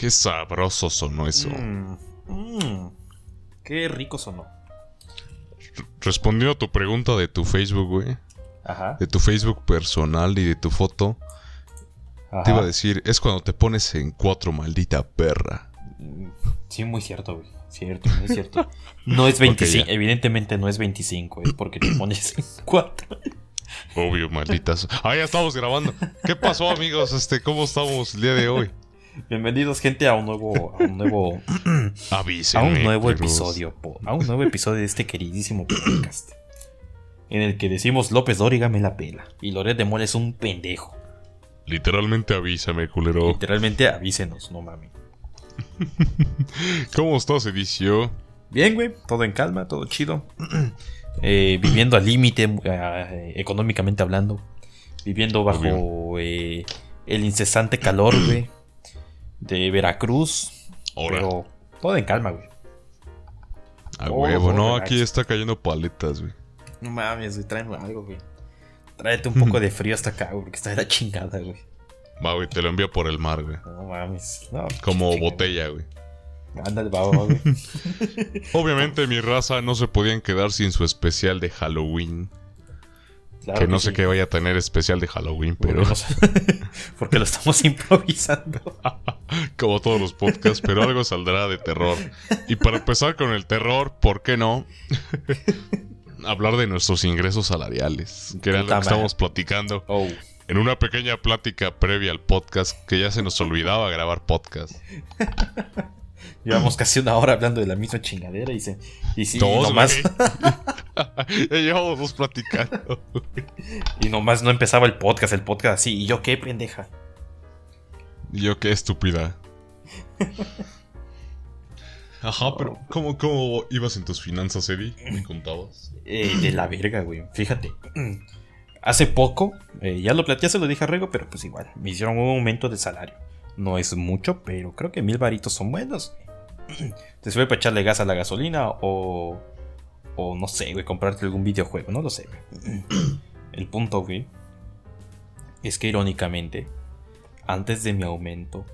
Qué sabroso sonó eso. Mm, mm, qué rico sonó. Respondiendo a tu pregunta de tu Facebook, güey. Ajá. De tu Facebook personal y de tu foto. ajá. Te iba a decir, es cuando te pones en cuatro, maldita perra. Sí, muy cierto, güey. Cierto, muy cierto. No es 25, ya. evidentemente no es 25, es porque te pones en 4. Obvio, malditas. Ah, ya estamos grabando. ¿Qué pasó, amigos? Este, ¿cómo estamos el día de hoy? Bienvenidos, gente, a un nuevo, a un nuevo, a Avísenme. un nuevo episodio, a un nuevo episodio de este queridísimo podcast. En el que decimos López Dóriga me la pela y Loret de Mola es un pendejo. Literalmente avísame, culero. Literalmente avísenos, no mames. ¿Cómo estás, Edicio? Bien, güey, todo en calma, todo chido. Eh, viviendo al límite, eh, económicamente hablando. Viviendo bajo eh, el incesante calor, güey. De Veracruz. Pero todo en calma, güey. A Oh, huevo, no, relax. aquí está cayendo paletas, güey. No mames, güey, tráeme algo, güey. Tráete un poco de frío hasta acá, güey, porque está de la chingada, güey. Va, güey, te lo envío por el mar, güey. No mames. No, Como botella, güey. güey. Ándale, va, va, güey. Obviamente mi raza no se podían quedar sin su especial de Halloween. Claro que no sí. sé qué vaya a tener especial de Halloween, pero Porque lo estamos improvisando. como todos los podcasts, pero algo saldrá de terror. Y para empezar con el terror, ¿por qué no? Hablar de nuestros ingresos salariales, que era lo que estábamos platicando Oh. en una pequeña plática previa al podcast, que ya se nos olvidaba grabar podcast. Llevamos casi una hora hablando de la misma chingadera y se. Y sí, Dos, nomás, ya llevamos dos platicando. y nomás no empezaba el podcast, el podcast así. ¿Y yo qué, pendeja? Y yo, qué estúpida. Ajá, pero ¿cómo, ¿cómo ibas en tus finanzas, Eddie? ¿Me contabas? Eh, de la verga, güey. Fíjate. Hace poco, eh, ya lo platicé, se lo dije a Rego, pero pues igual, me hicieron un aumento de salario. No es mucho, pero creo que mil varitos son buenos. güey. Te sirve para echarle gas a la gasolina o. O no sé, güey, comprarte algún videojuego, no lo sé, güey. El punto, güey, es que irónicamente, antes de mi aumento,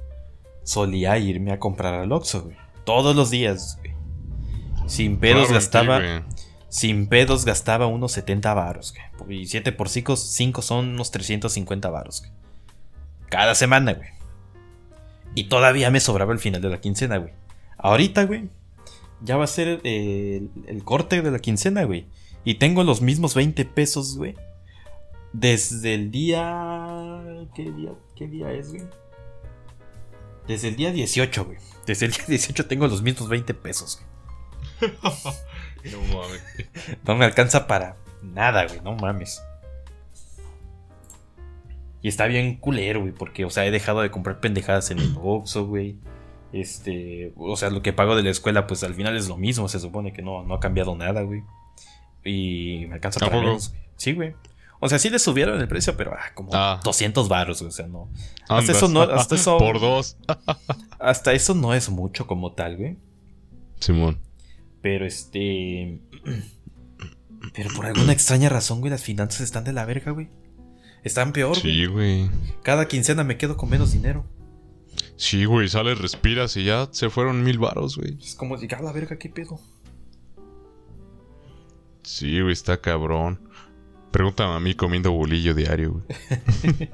solía irme a comprar al Oxxo, güey. Todos los días, güey. Sin pedos Claro, gastaba. Sin pedos gastaba unos 70 varos, güey. Y 7 por 5, 5 son unos 350 varos, güey. Cada semana, güey. Y todavía me sobraba el final de la quincena, güey. Ahorita, güey. Ya va a ser eh, el, el corte de la quincena, güey. Y tengo los mismos 20 pesos, güey. Desde el día... ¿Qué día, qué día es, güey? Desde el día 18, güey. Desde el día 18 tengo los mismos 20 pesos, güey. No mames. No me alcanza para nada, güey, no mames. Y está bien culero, güey, porque, o sea, he dejado de comprar pendejadas en el Oxxo, güey. Este, o sea, lo que pago de la escuela, pues al final es lo mismo, se supone que no, no ha cambiado nada, güey. Y me alcanza ¿A para menos. Sí, güey. O sea, sí le subieron el precio, pero ah, como Ah. 200 baros, güey, o sea, no. Hasta Andas. eso no, hasta eso, Por dos. hasta eso no es mucho como tal, güey. Simón. Pero este. Pero por alguna extraña razón, güey, las finanzas están de la verga, güey. Están peor. Sí, güey. Cada quincena me quedo con menos dinero. Sí, güey, sales, respiras y ya se fueron mil varos, güey. Es como llegar a la verga, ¿qué pedo? Sí, güey, está cabrón. Pregúntame a mí comiendo bolillo diario, güey.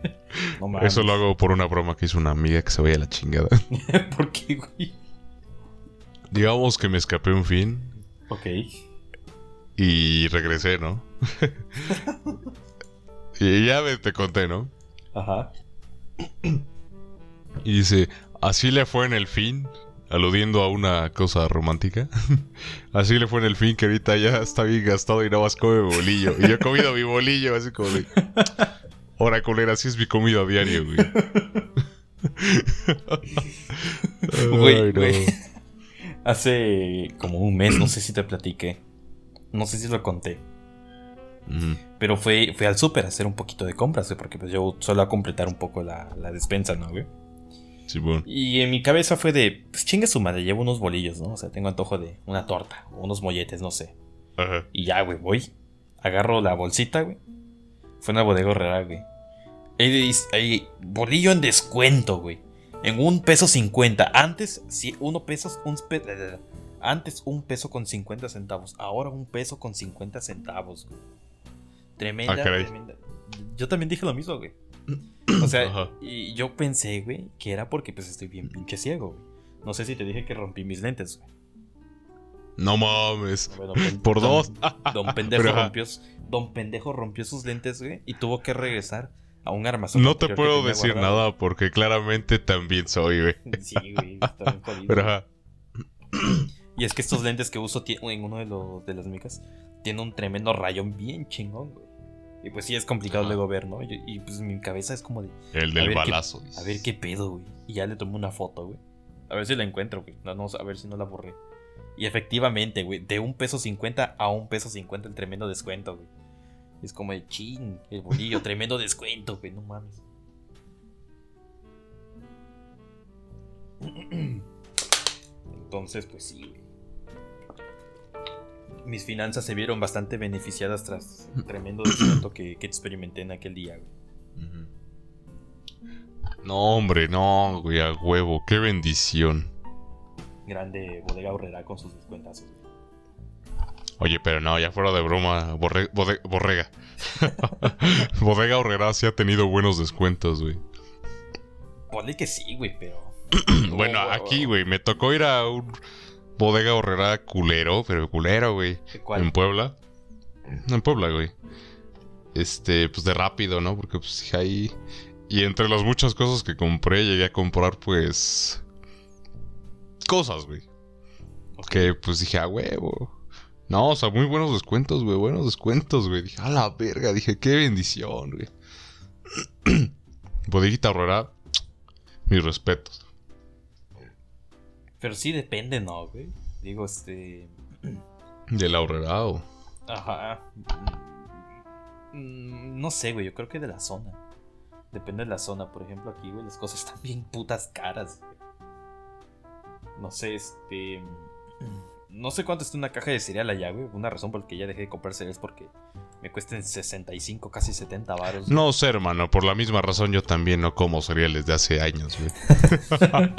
No mames. Eso lo hago por una broma que hizo una amiga que se vaya a la chingada. ¿Por qué, güey? Digamos que me escapé un fin Ok. y regresé, ¿no? y ya te conté, ¿no? Ajá. Y dice, así le fue en el fin, aludiendo a una cosa romántica. así le fue en el fin que ahorita ya está bien gastado y nada más come bolillo. Y yo he comido mi bolillo, así como de... Ahora, culera, así es mi comida diaria, güey. Güey, güey. Hace como un mes, no sé si te platiqué. No sé si lo conté. Pero fue, fue al súper a hacer un poquito de compras, güey, porque pues yo solo a completar un poco la, la despensa, ¿no, güey? Y en mi cabeza fue de, pues chingue su madre, llevo unos bolillos, ¿no? O sea, tengo antojo de una torta, o unos molletes, no sé. Ajá. Y ya, güey, voy. Agarro la bolsita, güey. Fue una bodega horrera, güey. Ahí, ahí, bolillo en descuento, güey. En un peso 50. Antes, si uno pesos, un pe- antes un peso con 50 centavos. Ahora un peso con 50 centavos. güey. Tremenda, Ah, tremenda. Yo también dije lo mismo, güey. O sea, Ajá. y yo pensé, güey, que era porque pues estoy bien pinche ciego, güey. No sé si te dije que rompí mis lentes, güey. No mames. Bueno, Por don- dos. Don Pendejo Pero, rompió, don Pendejo rompió sus lentes, güey, y tuvo que regresar a un armazón. No te puedo decir nada porque claramente también soy, güey. Sí, güey, está bien. Pero ajá. Y es que estos lentes que uso en uno de, los de las micas tiene un tremendo rayón bien chingón, güey. Y pues sí es complicado Ajá. luego ver, ¿no? Y, y, pues mi cabeza es como de, El A del ver qué- balazo. a ver qué pedo, güey. Y ya le tomé una foto, güey. A ver si la encuentro, güey. No, no, a ver si no la borré. Y efectivamente, güey, de un peso 50 a un peso 50 el tremendo descuento, güey. Es como de chin, el bolillo, tremendo descuento, güey, no mames. Entonces, pues sí, güey. Mis finanzas se vieron bastante beneficiadas tras el tremendo descuento que, que experimenté en aquel día, güey. No, hombre, no, güey, a huevo. Qué bendición. Grande bodega horrera con sus descuentazos, güey. Oye, pero no, ya fuera de broma, borre- bode- borrega. Bodega Horrera sí ha tenido buenos descuentos, güey. Ponle que sí, güey, pero. bueno, Oh, aquí, güey, me tocó ir a un Bodega Horrera culero, pero culero, güey. ¿Cuál? En Puebla. En Puebla, güey. Este, pues de rápido, ¿no? Porque pues dije ahí. Y entre las muchas cosas que compré, llegué a comprar, pues. Cosas, güey. Que pues dije, a huevo. No, o sea, muy buenos descuentos, güey. Buenos descuentos, güey. Dije, a la verga. Dije, qué bendición, güey. Bodeguita Horrera. Mis respetos. Pero sí depende, ¿no, güey? Digo, este. De la Horrera, o- Ajá. Mm, No sé, güey. Yo creo que de la zona. Depende de la zona. Por ejemplo, aquí, güey, las cosas están bien putas caras. güey. No sé, este. No sé cuánto está una caja de cereal allá, güey. Una razón por la que ya dejé de comprar cereal es porque me cuesten 65, casi 70 baros. No sé, hermano. Por la misma razón yo también no como cereales de hace años, güey.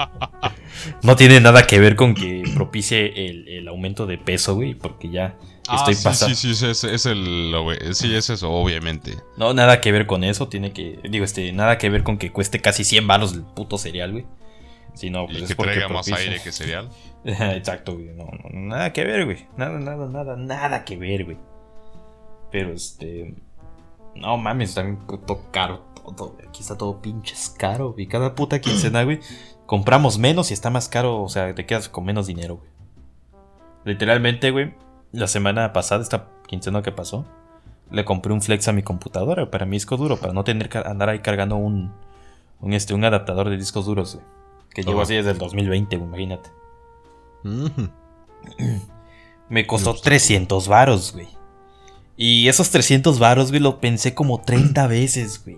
No tiene nada que ver con que propicie el, el aumento de peso, güey. Porque ya estoy ah, sí, pasando. sí, sí, es, es el... Sí, es eso, obviamente. No, nada que ver con eso, tiene que, digo, este, nada que ver con que cueste casi 100 baros el puto cereal, güey. Si no, pues y es que traiga más aire que cereal. Exacto, güey. No, no, nada que ver, güey. Nada, nada, nada, nada que ver, güey. Pero este. No mames, también todo caro todo. Aquí está todo pinches caro, güey. Cada puta quincena, güey. Compramos menos y está más caro. O sea, te quedas con menos dinero, güey. Literalmente, güey. La semana pasada, esta quincena que pasó, le compré un flex a mi computadora para mi disco duro, para no tener que andar ahí cargando un, un, este, un adaptador de discos duros, güey. Que llevo así desde el 2020, güey, imagínate. Me costó No, pues, 300 varos, güey. Y esos 300 varos, güey, lo pensé como 30 veces, güey.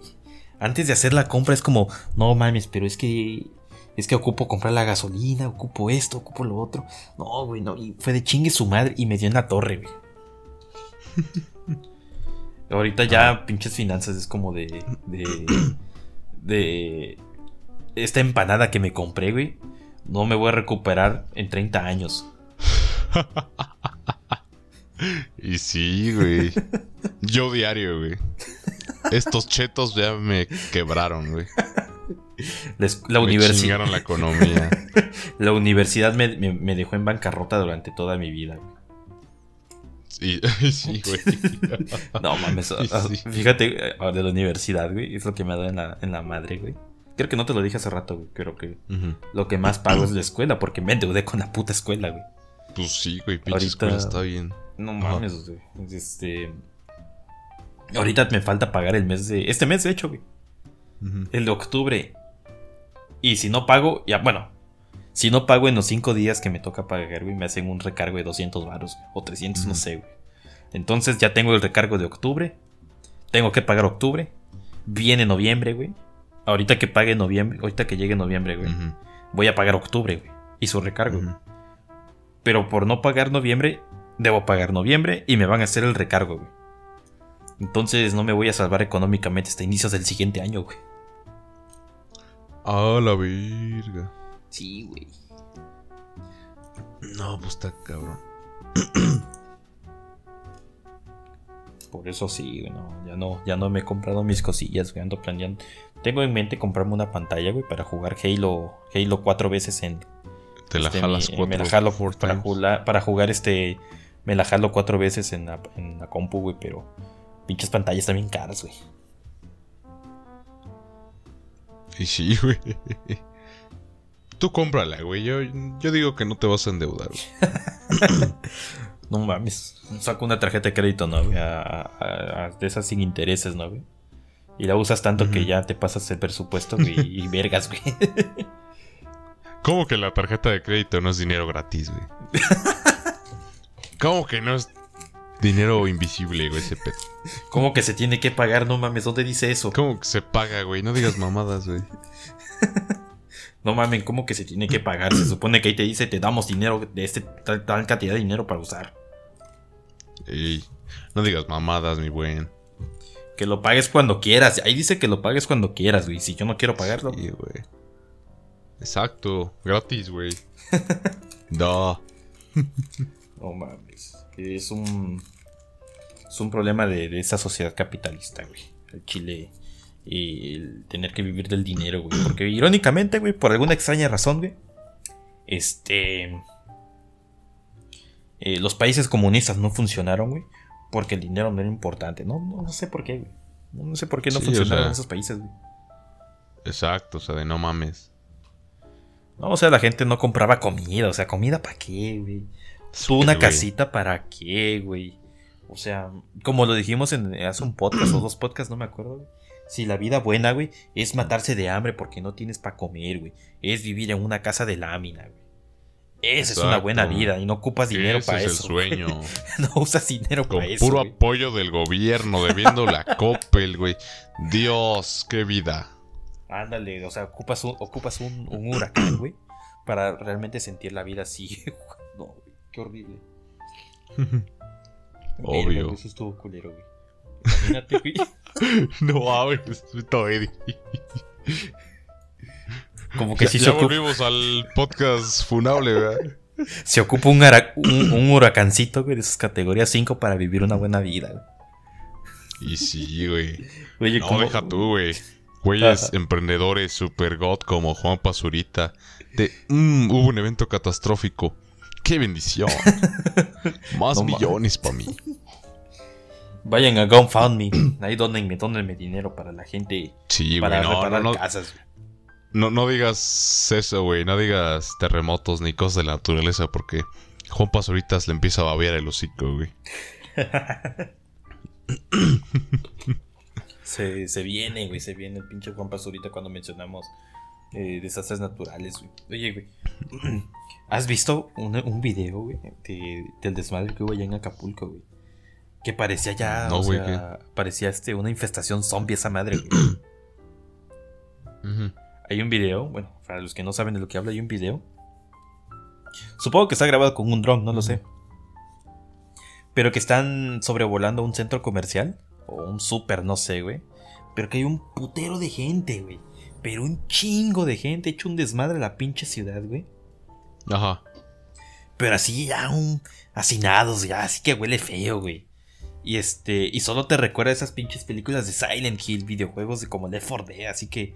Antes de hacer la compra es como, no mames, pero es que es que ocupo comprar la gasolina, ocupo esto, ocupo lo otro. No, güey, no, y fue de chingue su madre y me dio en la torre, güey. Ahorita ya pinches finanzas es como de de de esta empanada que me compré, güey. No me voy a recuperar en 30 años. Y sí, güey. Yo diario, güey. Estos chetos ya me quebraron, güey. La, es- la Me universidad. la economía. La universidad me, me- me dejó en bancarrota durante toda mi vida. güey. Y sí, güey. No mames. Sí, sí. Fíjate, eh, de la universidad, güey. Es lo que me ha dado en la, en la madre, güey. Creo que no te lo dije hace rato, güey. Creo que lo que más pago es la escuela, porque me endeudé con la puta escuela, güey. Pues sí, güey. Pinche Ahorita- escuela está bien. No Ajá. mames, güey. Este. Ahorita me falta pagar el mes de. Este mes, de hecho, güey. El de octubre. Y si no pago, ya, bueno. Si no pago en los cinco días que me toca pagar, güey, me hacen un recargo de 200 varos. güey, O 300, no sé, güey. Entonces ya tengo el recargo de octubre. Tengo que pagar octubre. Viene noviembre, güey. Ahorita que pague noviembre, ahorita que llegue noviembre, güey. Voy a pagar octubre, güey. Y su recargo. Pero por no pagar noviembre, debo pagar noviembre y me van a hacer el recargo, güey. Entonces no me voy a salvar económicamente hasta inicios del siguiente año, güey. A la verga. Sí, güey. No, pues está cabrón. Por eso sí, güey, no, ya no, ya no me he comprado mis cosillas, güey, ando planeando. Tengo en mente comprarme una pantalla, güey, para jugar Halo, Halo cuatro veces en. Te la este, jalas mi- cuatro. Me la jalo four para, jugar, para jugar este. Me la jalo cuatro veces en la, en la compu, güey, pero. Pinches pantallas también caras, güey. Y sí, güey. Tú cómprala, güey. Yo, yo digo que no te vas a endeudar. güey. No mames. Saco una tarjeta de crédito, ¿no? güey? A- a- a- de esas sin intereses, ¿no, güey? Y la usas tanto que ya te pasas el presupuesto, güey, y vergas, güey. ¿Cómo que la tarjeta de crédito no es dinero gratis, güey? ¿Cómo que no es dinero invisible, güey, ese pedo? ¿Cómo que se tiene que pagar? No mames, ¿dónde dice eso? ¿Cómo que se paga, güey? No digas mamadas, güey. No mames, ¿cómo que se tiene que pagar? Se supone que ahí te dice, te damos dinero de este tal, tal cantidad de dinero para usar. Ey, no digas mamadas, mi buen. Que lo pagues cuando quieras. Ahí dice que lo pagues cuando quieras, güey. Si yo no quiero pagarlo. Sí, güey. Exacto, gratis, güey. Da. No mames. Es un. Es un problema de, de esa sociedad capitalista, güey. El Chile. Y el tener que vivir del dinero, güey. Porque irónicamente, güey, por alguna extraña razón, güey. Este. eh, los países comunistas no funcionaron, güey. Porque el dinero no era importante. No, no, no sé por qué, güey. No, sé por qué no Sí, o funcionaron sea- esos países, güey. Exacto, o sea, de no mames. No, o sea, la gente no compraba comida. O sea, ¿comida para qué, güey? Tú una güey. casita para qué, güey. O sea, como lo dijimos en hace un podcast o dos podcasts, no me acuerdo. güey. Si la vida buena, güey, es matarse de hambre porque no tienes para comer, güey. Es vivir en una casa de lámina, güey. Esa es una buena vida y no ocupas dinero Ese para es eso. el güey. sueño. no usas dinero Con para eso. puro güey. apoyo del gobierno, debiendo la Coppel, güey. Dios, qué vida. Ándale, o sea, ocupas un, ocupas un, un huracán, güey, para realmente sentir la vida así. no, güey, qué horrible. Obvio. Eso estuvo culero, güey. Imagínate, güey. no mames, puto Eddie. Como que Ya, sí ya se, volvimos al podcast funable, ¿verdad? se ocupa un, un, un huracancito, güey, de sus categorías 5 para vivir una buena vida, güey. Y sí, güey. Oye, No, ¿cómo- deja tú, güey. Güeyes emprendedores super god como Juan Pazurita. De, "Mm, hubo un evento catastrófico. ¡Qué bendición! Más No millones para mí. Vayan a GoFundMe. Ahí donenme, donenme dinero para la gente. Sí, güey. para No, no, reparar no, casas. No, no digas eso, güey. No digas terremotos ni cosas de la naturaleza porque Juan Pazuritas le empieza a babear el hocico, güey. Se, se viene, güey, se viene el pinche Juan Pazurita cuando mencionamos eh, desastres naturales, güey. Oye, güey. ¿Has visto un, un video, güey, de- del desmadre que hubo allá en Acapulco, güey? Que parecía ya, No, o güey, sea, parecía este, una infestación zombie esa madre, güey. Ujú. Hay un video, bueno, para los que no saben de lo que habla, hay un video. Supongo que está grabado con un dron, no lo sé. Pero que están sobrevolando un centro comercial. O un súper, no sé, güey. Pero que hay un putero de gente, güey. Pero un chingo de gente. Hecho un desmadre a la pinche ciudad, güey. Ajá. Pero así ya un hacinados, ya así que huele feo, güey. Y este, y solo te recuerda esas pinches películas de Silent Hill, videojuegos de como Left 4 Dead, así que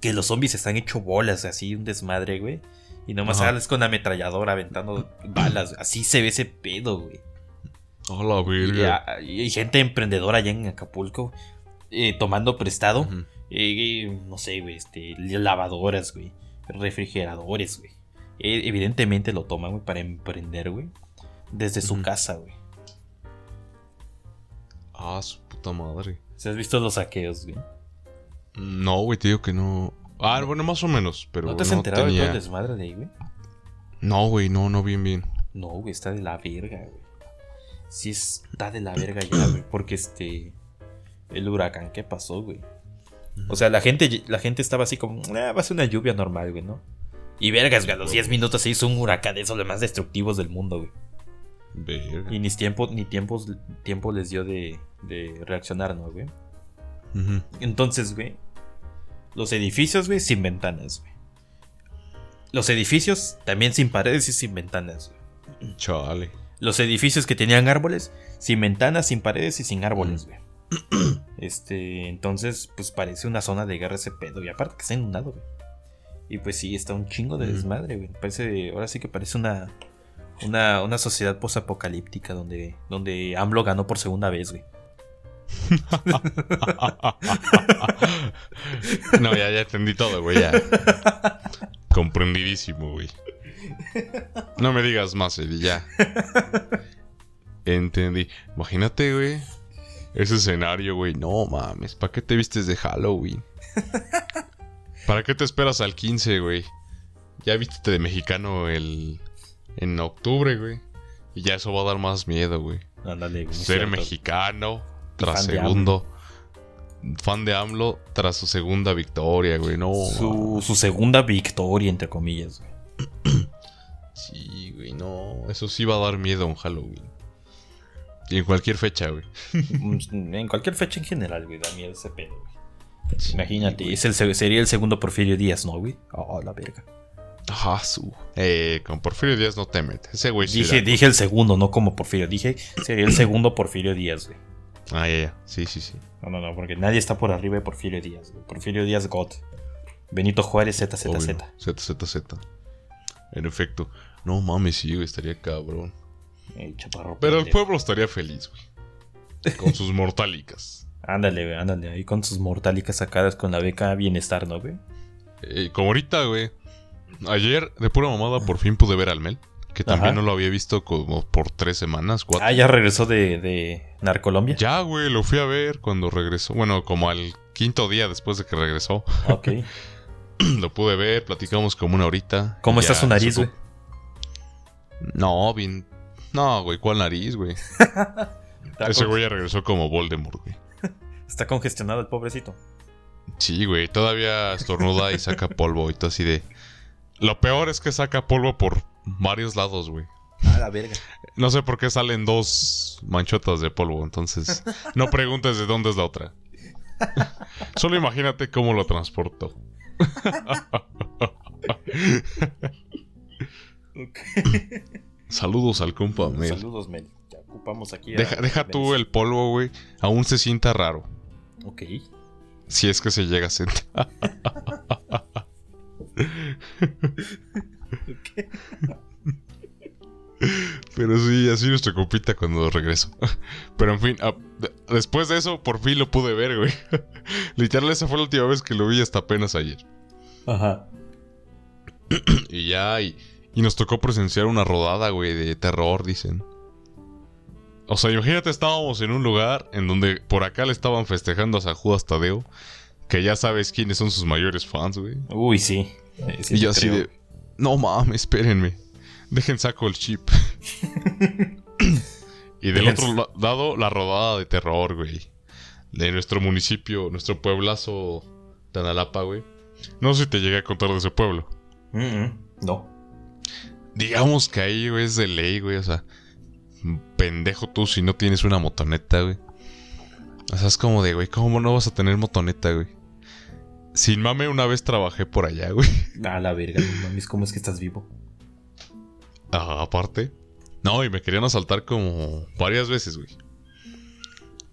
que los zombies están hecho bolas, así un desmadre, güey. Y nomás sales con la ametralladora aventando balas, así se ve ese pedo, güey. Y, gente emprendedora allá en Acapulco eh, tomando prestado, eh, no sé, güey, este, lavadoras, güey, refrigeradores, güey. Eh, evidentemente lo toman, güey, para emprender, güey, desde su casa, güey. Ah, su puta madre. ¿Se has visto los saqueos, güey? No, güey, te digo que no. Ah, bueno, más o menos, pero ¿No te has no enterado de todo el desmadre de ahí, güey? No, güey, no, no, bien, bien. No, güey, está de la verga, güey. Sí está de la verga ya, güey, porque este... El huracán que pasó, güey. O sea, la gente, la gente estaba así como, ah, va a ser una lluvia normal, güey, ¿no? Y vergas, güey, a los 10 minutos se hizo un huracán de esos los más destructivos del mundo, güey. Verga. Y ni tiempo, ni tiempos, tiempo les dio de, de reaccionar, ¿no, güey? Entonces, güey, Los edificios, güey, sin ventanas, güey. Los edificios también sin paredes y sin ventanas, güey. Chale. Los edificios que tenían árboles, sin ventanas, sin paredes y sin árboles, güey. Este, entonces, pues parece una zona de guerra ese pedo. Y aparte que está inundado, güey. Y pues sí, está un chingo de Mm. desmadre, güey. Parece, ahora sí que parece una, una, una sociedad posapocalíptica donde, donde AMLO ganó por segunda vez, güey. no, ya, ya entendí todo, güey. Ya. Comprendidísimo, güey. No me digas más, Eddie, ya. Entendí. Imagínate, güey. Ese escenario, güey. No mames. ¿Para qué te vistes de Halloween? ¿Para qué te esperas al 15, güey? Ya viste de mexicano el. En octubre, güey. Y ya eso va a dar más miedo, güey. Ándale, güey. Ser cierto. mexicano tras fan segundo. Fan de AMLO tras su segunda victoria, güey. No. Su, su segunda victoria, entre comillas, güey. Sí, güey, no. Eso sí va a dar miedo en Halloween. Y en cualquier fecha, güey. En cualquier fecha en general, güey, da miedo ese pedo, güey. Sí, Imagínate, güey. es el, se- sería el segundo Porfirio Díaz, ¿no, güey? Oh, la verga. Ajá, su. Eh, con Porfirio Díaz no te metes. Ese güey sí. Dije, dije el segundo, no como Porfirio. Dije, sería el segundo Porfirio Díaz, güey. Ah, ya, ya. Sí, sí, sí. No, no, no, porque nadie está por arriba de Porfirio Díaz. Porfirio Díaz God. Benito Juárez ZZZ. ZZZ. En efecto. No mames, sí, güey, estaría cabrón. Eh, chaparro Pero el pueblo estaría feliz, güey. Con sus mortálicas. Ándale, güey, ándale. Ahí con sus mortálicas sacadas con la beca bienestar, ¿no, güey? Eh, como ahorita, güey. Ayer, de pura mamada, por fin pude ver al Mel. Que también Ajá. no lo había visto como por tres semanas, cuatro. Ah, ya regresó de, de Narcolombia. Ya, güey, lo fui a ver cuando regresó. Bueno, como al quinto día después de que regresó. Ok. lo pude ver, platicamos como una horita. ¿Cómo Ya está su nariz, güey? No, bien. No, güey, ¿cuál nariz, güey? Ese güey ya regresó como Voldemort, güey. está congestionado el pobrecito. Sí, güey, todavía estornuda y saca polvo y todo así de. Lo peor es que saca polvo por varios lados, güey. A la verga. No sé por qué salen dos manchotas de polvo, entonces no preguntes de dónde es la otra. Solo imagínate cómo lo transportó. Saludos al compa, Mel. Saludos, Mel. Ya ocupamos aquí. a- Deja, deja tú el polvo, güey. Aún se sienta raro. Ok. Si es que se llega a sentar. Pero sí, así nuestro compita cuando regreso. Pero en fin, ah, de- después de eso, por fin lo pude ver, güey. Literal, esa fue la última vez que lo vi hasta apenas ayer. Ajá. Y ya, y, y nos tocó presenciar una rodada, güey, de terror, dicen. O sea, imagínate, estábamos en un lugar en donde por acá le estaban festejando a San Judas Tadeo, que ya sabes quiénes son sus mayores fans, güey. Uy, sí. Eh, sí y yo así de, no mames, espérenme. Dejen saco el chip. y del Dejen- otro la- lado, la rodada de terror, güey. De nuestro municipio, nuestro pueblazo Tanalapa, güey. No sé si te llegué a contar de ese pueblo. Mm, mm, No. Digamos que ahí, güey, es de ley, güey. O sea, pendejo tú si no tienes una motoneta, güey. O sea, es como de, güey, ¿cómo no vas a tener motoneta, güey? Sin mame, una vez trabajé por allá, güey. A la verga, no mames, ¿cómo es que estás vivo? Ah, aparte. No, y me querían asaltar como varias veces, güey.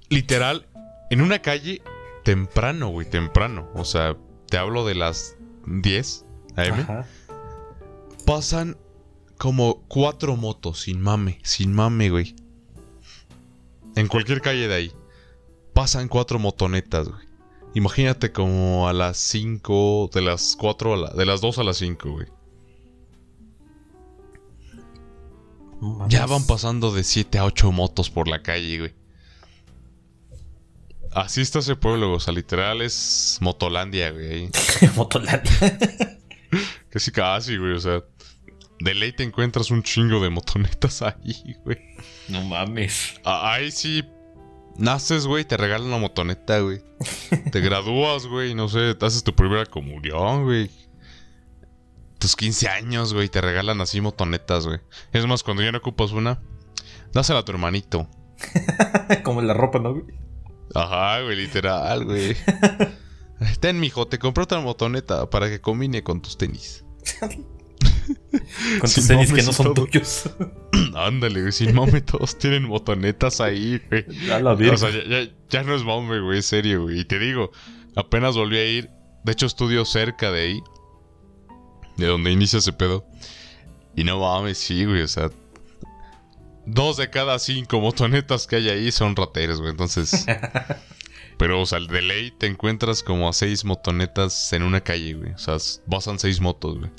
Literal, en una calle temprano, güey, temprano. O sea, te hablo de las 10 AM. Ajá. Pasan como cuatro motos, sin mame, sin mame, güey. En cualquier calle de ahí. Pasan cuatro motonetas, güey. Imagínate como a las 5, de las 4 a la, de las 2 a las 5, güey. Mames. Ya van pasando de 7 a 8 motos por la calle, güey. Así está ese pueblo, o sea, literal es Motolandia, güey. Motolandia. Que sí, casi, güey, o sea. De ley te encuentras un chingo de motonetas ahí, güey. no mames. Ah, Ahí sí naces, güey, te regalan una motoneta, güey. Te gradúas, güey, no sé, te haces tu primera comunión, güey. Tus 15 años, güey, te regalan así motonetas, güey. Es más, cuando ya no ocupas una, dásela a tu hermanito. Como la ropa, ¿no, güey? Ajá, güey, literal, güey. Ten, mijo, te compré otra motoneta para que combine con tus tenis. Con tus tenis que no son todo. tuyos. Ándale, güey, sin mame, todos tienen motonetas ahí, güey. A la verga. O sea, ya, ya- ya no es mame, güey, es serio, güey. Y te digo, apenas volví a ir. De hecho, estudio cerca de ahí. De donde inicia ese pedo. Y no mames, sí, güey, o sea. Dos de cada cinco motonetas que hay ahí son rateros, güey. Entonces. pero, o sea, de ley te encuentras como a seis motonetas en una calle, güey. O sea, pasan seis motos, güey.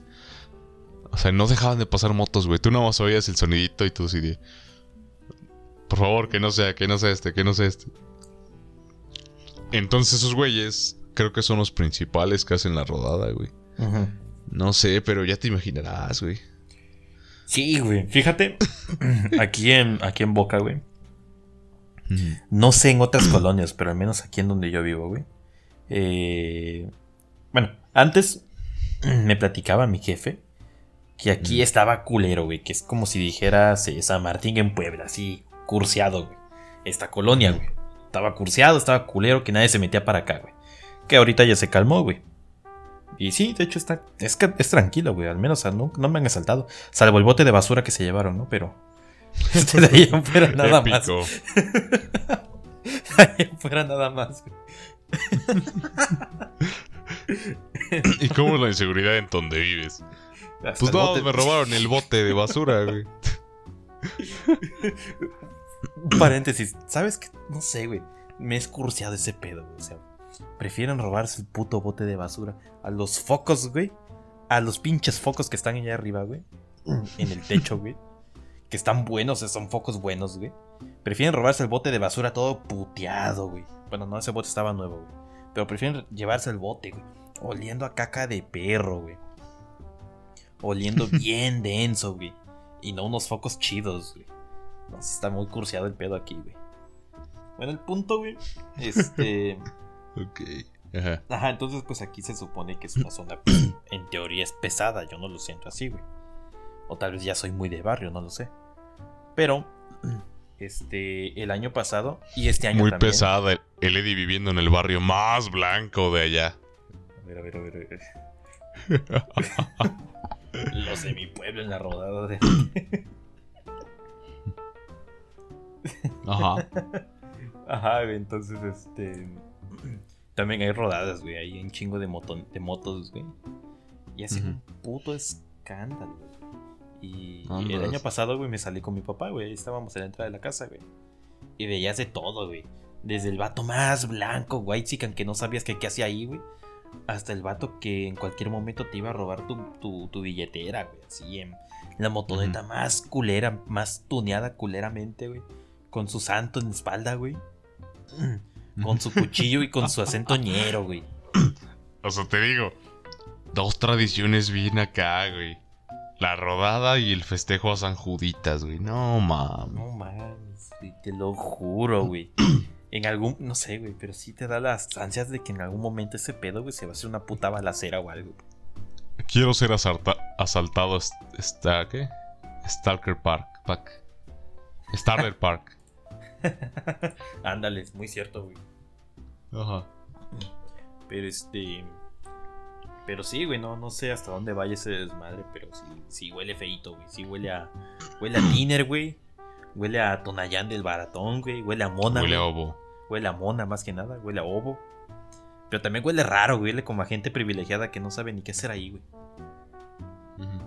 O sea, no dejaban de pasar motos, güey. Tú nada más oías el sonidito y tú así de. Por favor, que no sea, que no sea este, que no sea este. Entonces esos güeyes creo que son los principales que hacen la rodada, güey. No sé, pero ya te imaginarás, güey. Sí, güey. Fíjate, aquí en, aquí en Boca, güey. No sé en otras colonias, pero al menos aquí en donde yo vivo, güey. Eh, bueno, antes me platicaba mi jefe que aquí estaba culero, güey. Que es como si dijeras eh, San Martín en Puebla, así, curseado, güey. Esta colonia, güey. Estaba curseado, estaba culero, que nadie se metía para acá, güey. Que ahorita ya se calmó, güey. Y sí, de hecho está, es, que es tranquilo, güey. Al menos o sea, no, no me han asaltado. Salvo el bote de basura que se llevaron, ¿no? Pero... Este de ahí fuera nada más. Épico. Ahí fuera nada más, güey. ¿Y cómo es la inseguridad en donde vives? Hasta Pues no, bote- me robaron el bote de basura, güey. Un paréntesis. ¿Sabes qué? No sé, güey. Me he escurciado ese pedo, güey. O sea, prefieren robarse el puto bote de basura a los focos, güey. A los pinches focos que están allá arriba, güey. En el techo, güey. Que están buenos, o sea, son focos buenos, güey. Prefieren robarse el bote de basura todo puteado, güey. Bueno, no, ese bote estaba nuevo, güey. Pero prefieren llevarse el bote, güey. Oliendo a caca de perro, güey. Oliendo bien denso, güey. Y no unos focos chidos, güey. No, está muy curseado el pedo aquí, güey. Bueno, el punto, güey. Este. Ok. Ajá. Ajá, entonces pues aquí se supone que es una zona, pues, en teoría es pesada, yo no lo siento así, güey. O tal vez ya soy muy de barrio, no lo sé. Pero, este, el año pasado y este año Muy también. pesada. el- El Eddie viviendo en el barrio más blanco de allá. A ver, a ver, a ver. a ver. Los de mi pueblo en la rodada de... Ajá. Ajá, güey, entonces, este... También hay rodadas, güey, hay un chingo de, moto- de motos, güey. Y hace un puto escándalo, güey. Y el año pasado, güey, me salí con mi papá, güey. Ahí estábamos en la entrada de la casa, güey. Y veías de todo, güey. Desde el vato más blanco, white chican, que no sabías que qué hacía ahí, güey. Hasta el vato que en cualquier momento te iba a robar tu, tu, tu billetera, güey. Así en la motoneta más culera, más tuneada culeramente, güey. Con su santo en la espalda, güey. Con su cuchillo y con su acento ñero, güey. O sea, te digo, dos tradiciones bien acá, güey. La rodada y el festejo a San Juditas, güey. No mames. No mames, te lo juro, güey. En algún, no sé, güey, pero sí te da las ansias de que en algún momento ese pedo, güey, se va a hacer una puta balacera o algo. Quiero ser asalta- asaltado. est- Esta, ¿Qué? Stalker Park. Pack. Starter Park. Ándale, es muy cierto, güey. Ajá. Pero este. Pero sí, güey, no, no sé hasta dónde vaya ese desmadre, pero sí, sí huele feito, güey. Sí huele a. Huele a Tiner, güey. Huele a Tonayán del Baratón, güey. Huele a Mona. Huele a güey. Huele a Mona más que nada. Huele a Ovo. Pero también huele raro. Huele como a gente privilegiada que no sabe ni qué hacer ahí, güey.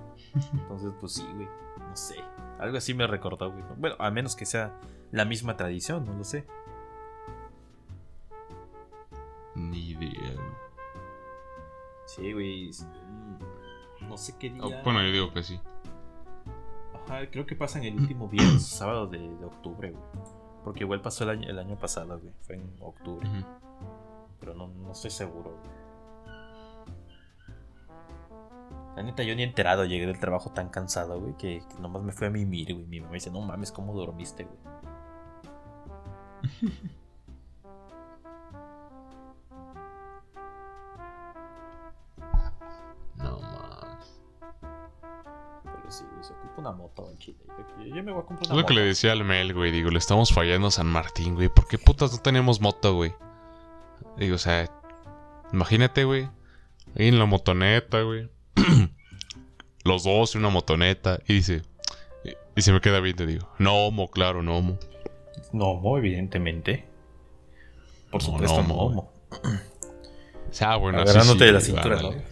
Entonces, pues sí, güey. No sé. Algo así me recordó, güey. Bueno, a menos que sea la misma tradición, no lo sé. Ni idea. Sí, güey. mm, No sé qué día. Ah, bueno, yo digo que sí. Ajá, creo que pasan el último viernes, sábado de, de octubre, güey. Porque igual pasó el año, el año pasado, güey. Fue en octubre. Pero no, no estoy seguro, güey. La neta, yo ni enterado llegué del trabajo tan cansado, güey, que, que nomás me fui a mimir, güey. Mi mamá dice, no mames, ¿cómo dormiste, güey? una moto en Chile. Yo, me voy a comprar Es una lo que moto. le decía al Mel, güey. Digo, le estamos fallando a San Martín, güey. ¿Por qué putas no tenemos moto, güey? Digo, o sea, Imagínate, güey. Ahí en la motoneta, güey. Los dos en una motoneta. Y dice. Y se me queda bien, te digo. No homo, claro, no homo. No homo, evidentemente. Por supuesto, no homo. O sea, bueno, así sí, de la cintura, ándale.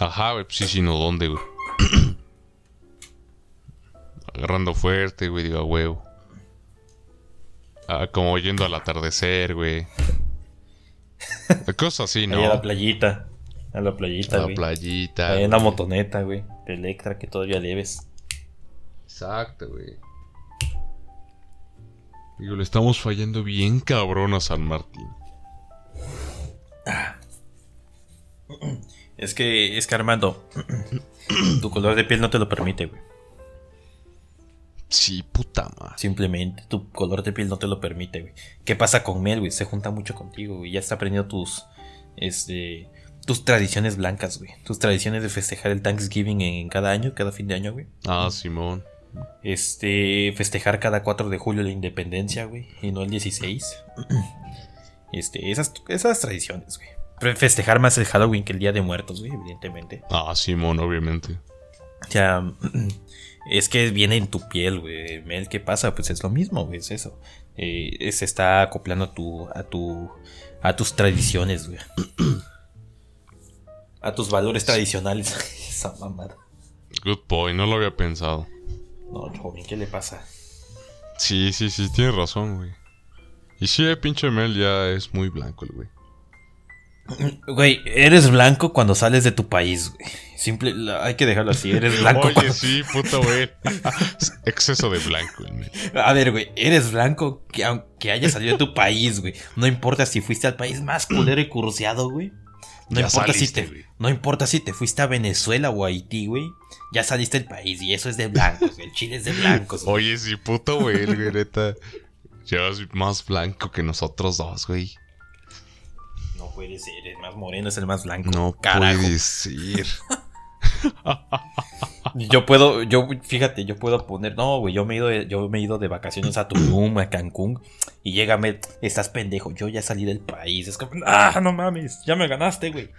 Ajá, güey, pues sí, sí, no, ¿dónde, güey? Agarrando fuerte, güey, digo, a huevo. Ah, como yendo al atardecer, güey. Cosas así, ¿no? Ahí a la playita. A la playita, A la güey. playita. Ahí en la güey. motoneta, güey. De Electra que todavía debes. Exacto, güey. Digo, le estamos fallando bien cabrón a San Martín. Es que, es que Armando, tu color de piel no te lo permite, güey. Sí, puta madre. Simplemente tu color de piel no te lo permite, güey. ¿Qué pasa con Mel, güey? Se junta mucho contigo, güey. Ya está aprendiendo tus, este, tus tradiciones blancas, güey. Tus tradiciones de festejar el Thanksgiving en cada año, cada fin de año, güey. Ah, Simón. Este, festejar cada 4 de julio la independencia, güey. Y no el 16. Este, esas, esas tradiciones, güey. Fe- Festejar más el Halloween que el Día de Muertos, güey, evidentemente. Ah, Simón, obviamente. O sea, es que viene en tu piel, güey. Mel, ¿qué pasa? Pues es lo mismo, güey, es eso. Eh, se está acoplando a tu, a tu, a tus tradiciones, güey. A tus valores tradicionales. Esa mamada. Good boy, no lo había pensado. No, joven, ¿qué le pasa? Sí, sí, sí, tienes razón, güey. Y sí, el pinche Mel ya es muy blanco el güey. Güey, eres blanco cuando sales de tu país, güey. Simple, la- hay que dejarlo así. Eres blanco Oye, cuando- sí, puta güey. Exceso de blanco Mel. A ver, güey, eres blanco que aunque hayas salido de tu país, güey. No importa si fuiste al país más culero y curseado, güey. No Ya importa saliste, si güey. te, no importa si te fuiste a Venezuela o a Haití, güey. Ya saliste del país y eso es de blancos, güey. El Chile es de blancos. güey. Oye, sí, puto güey, güey, neta. Es más blanco que nosotros dos, güey. Puede ser, el más moreno es el más blanco. No carajo. puedes ser. Yo puedo, yo, fíjate, yo puedo poner, no, güey, yo me he ido, de- yo me he ido de vacaciones a Tulum, a Cancún, y llégame, estás pendejo, yo ya salí del país, es como, ah, no mames, ya me ganaste, güey.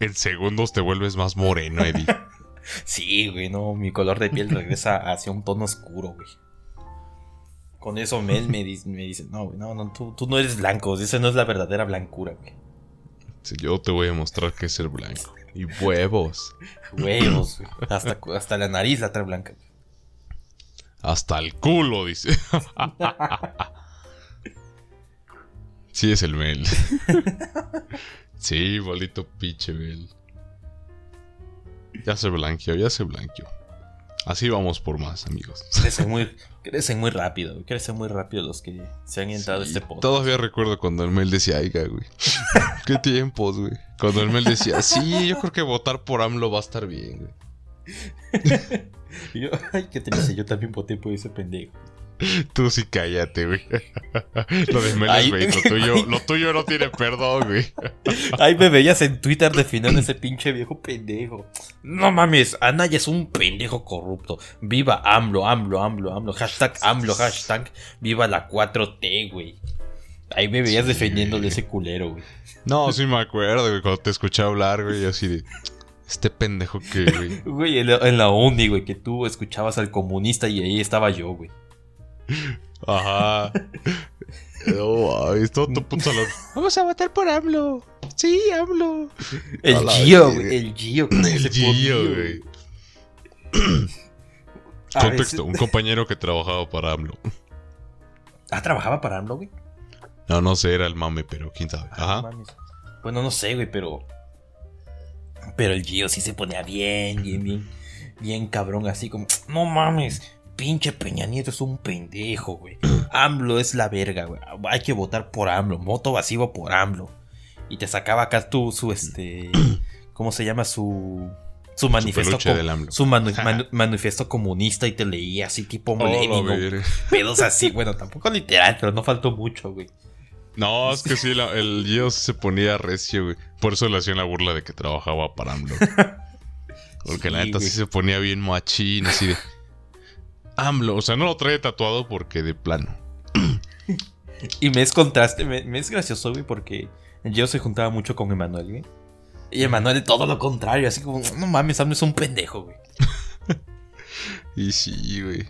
En segundos te vuelves más moreno, Eddie. Sí, güey, no, mi color de piel regresa hacia un tono oscuro, güey. Con eso Mel me dice, me dice no, güey, no, no, tú, tú no eres blanco, esa no es la verdadera blancura, güey. Sí, Yo te voy a mostrar que es ser blanco. Y huevos. Huevos, güey. Hasta, hasta la nariz la trae blanca. güey. Hasta el culo, dice. Sí, es el Mel. Sí, bolito pinche Mel. Ya se blanqueó, ya se blanqueó. Así vamos por más, amigos. Crecen muy, crecen muy rápido, güey. Crecen muy rápido los que se han entrado a Sí, este podcast. Todavía recuerdo cuando el Mel decía, aiga, güey. Qué tiempos, güey. Cuando el Mel decía, sí, yo creo que votar por AMLO va a estar bien, güey. Y yo, ay, qué triste, yo también voté por ese pendejo. Tú sí cállate, güey. Lo de es bait, lo tuyo, lo tuyo no tiene perdón, güey. Ay, me veías en Twitter definiendo ese pinche viejo pendejo. No mames, Anaya es un pendejo corrupto. Viva AMLO, AMLO, AMLO, AMLO. Hashtag AMLO, hashtag viva la 4T, güey. Ahí me veías Sí. defendiéndole ese culero, güey. No, sí me acuerdo, güey, cuando te escuché hablar, güey, así de... Este pendejo que, güey. Güey, en la, en la uni, güey, que tú escuchabas al comunista y ahí estaba yo, güey. Ajá. No, mames, todo tu puto salón. Vamos a votar por AMLO. Sí, AMLO. El Gio, güey, el Gio. ¿cómo El Gio, güey. Contexto, un compañero que trabajaba para AMLO. Ah, trabajaba para AMLO, güey. No, no sé, era el mame, pero quién sabe. Ah, Ajá. mames. Bueno, no sé, güey, pero. Pero el Gio sí se ponía bien, bien, bien. Bien cabrón, así como. No mames, pinche Peña Nieto es un pendejo, güey. AMLO es la verga, güey. Hay que votar por AMLO. Voto vacío por AMLO. Y te sacaba acá tú su este. ¿Cómo se llama? Su. Su manifiesto, co- del AMLO. su manu- manu- manifiesto comunista y te leía así tipo Oh, Lenin, pedos así, bueno, tampoco literal, pero no faltó mucho, güey. No, es que sí, la- el Gio se ponía recio, güey. Por eso le hacían la burla de que trabajaba para AMLO. Porque la neta sí se ponía bien machín, así de. AMLO, o sea, no lo trae tatuado porque de plano. Y me es contraste, me, me es gracioso, güey, porque yo se juntaba mucho con Emanuel, güey. Y Emanuel todo lo contrario, así como, no mames, Sam es un pendejo, güey. Y sí, güey.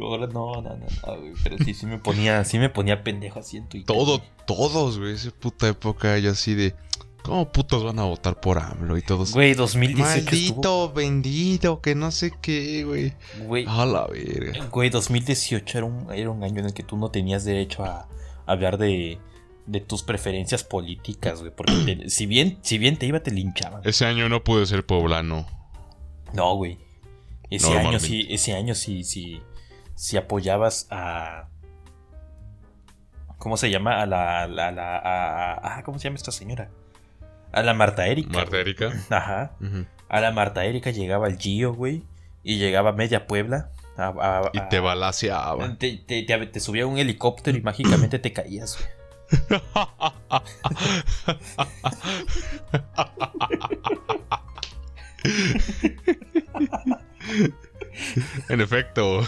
Ahora no, no, no, no, güey. Pero sí, sí me ponía, sí me ponía pendejo así en Twitter. Todo, güey. todos, güey. Esa puta época yo así de. ¿Cómo putos van a votar por AMLO? Y todos. Güey, 2018 Maldito, vendido, que no sé qué, güey. estuvo- Güey, A la verga. güey, 2018 era un, era un año en el que tú no tenías derecho a hablar de, de tus preferencias políticas, güey. Porque te- si, bien, si bien te iba, te linchaban. Ese año no pude ser poblano. No, güey. Ese año sí, ese año sí, sí, sí apoyabas a. ¿Cómo se llama? A la. A la, a la- a- a- ¿Cómo se llama esta señora? A la Marta Erika. Marta güey. Erika. Ajá. A la Marta Erika llegaba el Gio, güey. Y llegaba media Puebla. a- a- Y te balaseaba. te, te- te- te subía un helicóptero y mágicamente te caías, güey. en efecto.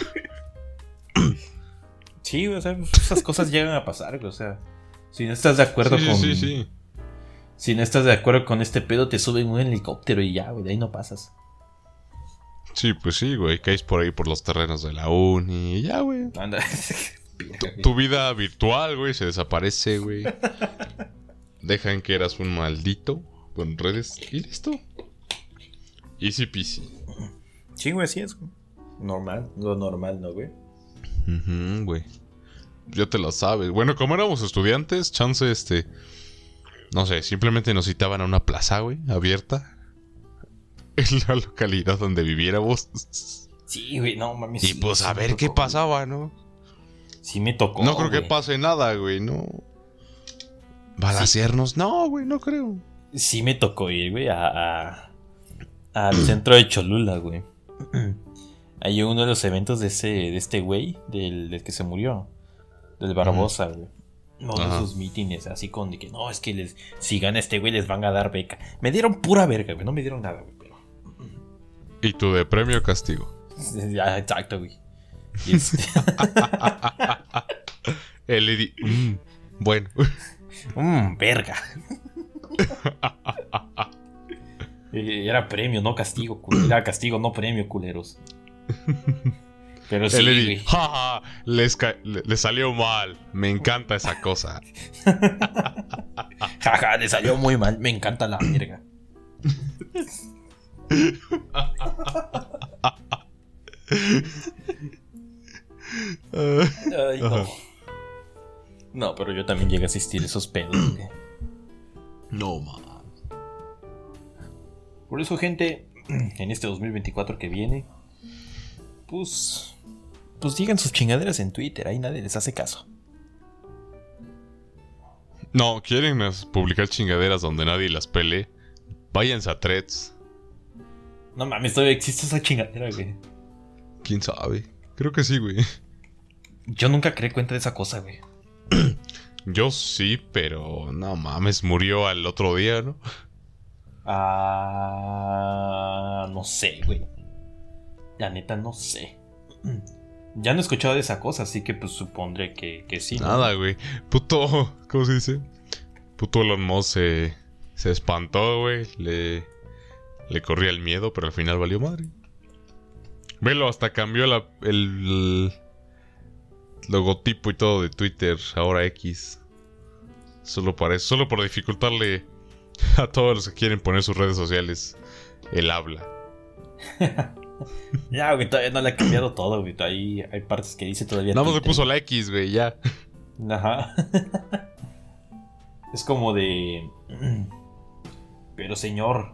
Sí, o sea, esas cosas llegan a pasar, güey. O sea, si no estás de acuerdo Sí, con. sí, sí, sí. Si no estás de acuerdo con este pedo, te suben un helicóptero y ya, güey, de ahí no pasas. Sí, pues sí, güey. Caes por ahí por los terrenos de la uni. Y ya, güey. Anda. Tu vida virtual, güey, se desaparece, güey. Dejan que eras un maldito con redes y listo. Easy peasy. Sí, güey, así es, güey. Normal, lo normal, ¿no, güey? Ujú, güey. Ya te lo sabes. Bueno, como éramos estudiantes, chance este. No sé, simplemente nos citaban a una plaza, güey, abierta. En la localidad donde viviéramos. Sí, güey, no mames. Y sí, pues sí a ver qué pasaba, ¿no? Sí me tocó. no creo que pase nada, güey, no. ¿Balasearnos? No, güey, no creo. Sí me tocó ir, güey, a, a- al centro de Cholula, güey. Hay uno de los eventos de ese, de este güey, del, del que se murió, del Barbosa, güey. Uno de sus mítines, así con de que no, es que les, si gana este güey les van a dar beca. Me dieron pura verga, güey, no me dieron nada, güey, pero. ¿Y tú de premio o castigo? Ya, exacto, güey. Este- El Edi- Mm, bueno. Mmm, verga. Eh, Era premio, no castigo. Era castigo, no premio, culeros. Pero sí, güey. "Ja, ja, les, le, le salió mal. Me encanta esa cosa. Jaja, le salió muy mal. Me encanta la verga. Ay, no. No, pero yo también llegué a asistir a esos pedos. No, man. Por eso, gente, en este 2024 que viene, pues. Pues digan sus chingaderas en Twitter, ahí nadie les hace caso. No, quieren publicar chingaderas donde nadie las pele. Váyanse a threads. No mames, todavía existe esa chingadera, güey. ¿Quién sabe? Creo que sí, güey. Yo nunca creé cuenta de esa cosa, güey. Yo sí, pero no mames, murió al otro día, ¿no? Ah, no sé, güey. La neta, no sé. Ya no he escuchado de esa cosa, así que pues supondré que, que sí. Nada, güey. Puto, ¿cómo se dice? Puto Elon Musk se, se espantó, güey. Le, le corría el miedo, pero al final valió madre. Velo, hasta cambió la, el logotipo y todo de Twitter, ahora X. Solo para eso, solo por dificultarle a todos los que quieren poner sus redes sociales el habla. Ya, güey, todavía no le ha cambiado todo, güey. Ahí hay partes que dice todavía. Nada más le puso la X, güey, ya. Ajá. es como de. Pero señor,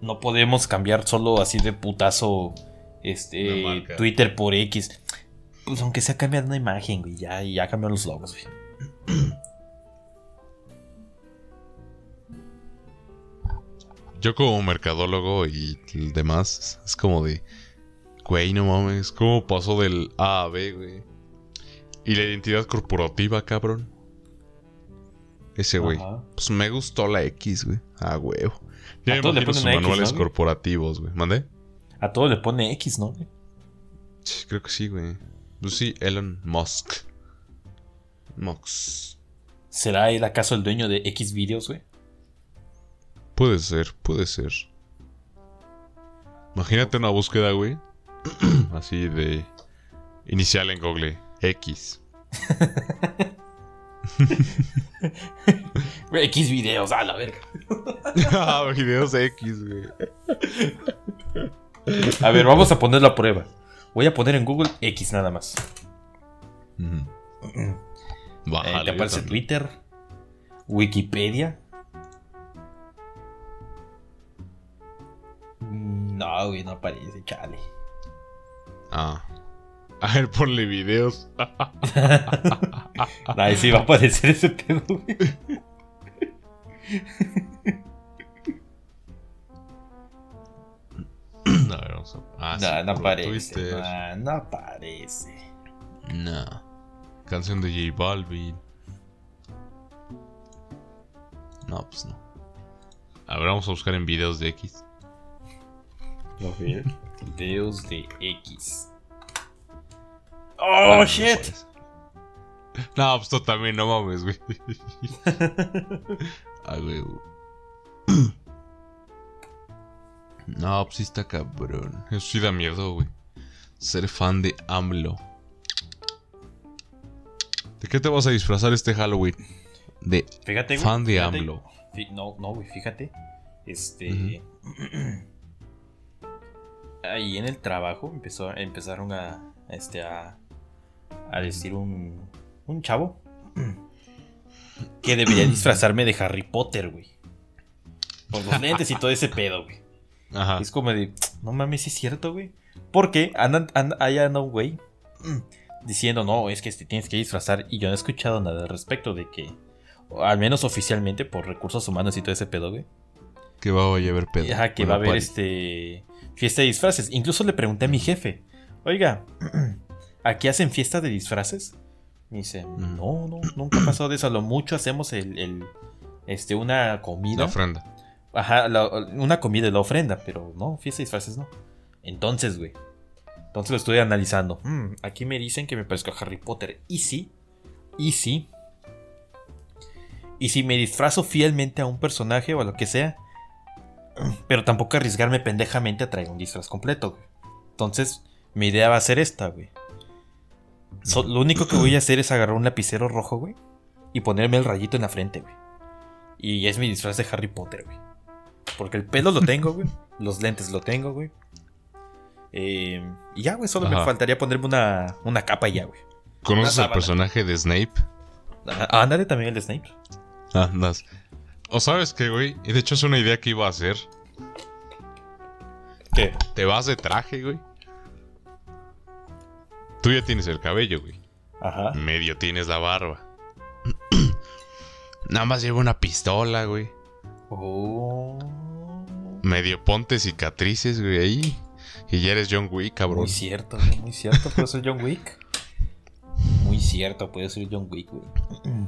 no podemos cambiar solo así de putazo este. Twitter por X. Pues aunque sea cambiar una imagen, güey, ya, ya cambiaron los logos, güey. Yo como mercadólogo y el demás, es como de... Güey, no mames, ¿cómo pasó del A a B, güey? Y la identidad corporativa, cabrón. Ese güey. Pues me gustó la X, güey. Ah, huevo. Ya A me todos le imagino sus ponen X, manuales ¿no, corporativos, güey. ¿Mandé? A todo le pone X, ¿no? Sí, creo que sí, güey. Pues sí, Elon Musk. Mox. ¿Será él acaso el dueño de X videos, güey? Puede ser, puede ser. Imagínate una búsqueda, güey. Así de. Inicial en Google. X. X videos, a la verga. ah, videos X, güey. A ver, vamos a poner la prueba. Voy a poner en Google X nada más. Eh, ¿Te aparece Twitter? ¿Wikipedia? No, güey, no aparece, chale. Ah. A ver, ponle videos. Ahí sí va a aparecer ese pedo, güey. A ver, vamos a... Ah, no, no aparece. No, no aparece. No. Canción de J Balvin. No, pues no. A ver, vamos a buscar en videos de X. Videos de X. ¡Oh, shit! No, pues tú también, no mames, güey. Ay, güey. No, pues sí está cabrón. Eso sí da miedo, güey. Ser fan de AMLO. ¿De qué te vas a disfrazar este Halloween? De fíjate, fan de AMLO. No, no, güey, fíjate. Este. Ahí en el trabajo empezó, empezaron a. Este, a. A decir un. Un chavo. Que debería disfrazarme de Harry Potter, güey. Con los lentes y todo ese pedo, güey. Ajá. Es como de. No mames, es cierto, güey. Porque andan, ahí anda un güey diciendo, no, es que te tienes que disfrazar. Y yo no he escuchado nada al respecto de que, al menos oficialmente, por recursos humanos y todo ese pedo, güey. Que va a haber pedo. Ajá, que va a haber este. Fiesta de disfraces. Incluso le pregunté a mi jefe, oiga, ¿aquí hacen fiesta de disfraces? Me dice, no, no, nunca ha pasado de eso. A lo mucho hacemos el, este, una comida. La ofrenda. Ajá, una comida de la ofrenda, pero no, fiesta de disfraces no. Entonces, güey, entonces lo estoy analizando. Hmm, aquí me dicen que me parezco a Harry Potter. Y sí. Y sí. Y si me disfrazo fielmente a un personaje o a lo que sea. Pero tampoco arriesgarme pendejamente a traer un disfraz completo, Entonces, mi idea va a ser esta, güey. lo único que voy a hacer es agarrar un lapicero rojo, güey. Y ponerme el rayito en la frente, güey. Y es mi disfraz de Harry Potter, güey. Porque el pelo lo tengo, güey. Los lentes lo tengo, güey. Eh, y ya, güey, solo me faltaría ponerme una, una capa y ya, güey. ¿Conoces el personaje de Snape? Ah, ándale también el de Snape. Andas. O sabes qué, güey. Y de hecho es una idea que iba a hacer. ¿Qué? Te vas de traje, güey. Tú ya tienes el cabello, güey. Ajá. Medio tienes la barba. Nada más lleva una pistola, güey. Oh. Medio ponte cicatrices, güey, ahí. Y ya eres John Wick, cabrón. Muy cierto, muy cierto. ¿Puede ser John Wick? Muy cierto, puede ser John Wick, güey.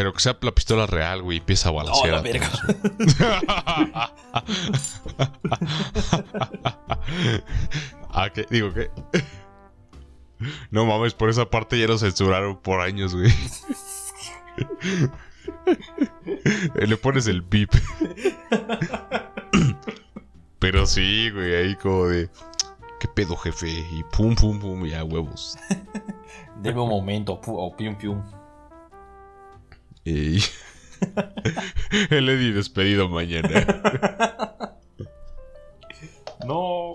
Pero que sea la pistola real, güey, y empieza a balancear. No, verga. ah, ¿qué? Digo, ¿qué? No mames, por esa parte ya lo censuraron por años, güey. Le pones el pip. Pero sí, güey, ahí como de. ¿Qué pedo, jefe? Y pum, pum, pum, ya huevos. Debe un momento, o pium, pium. Y... El Eddie despedido mañana. no.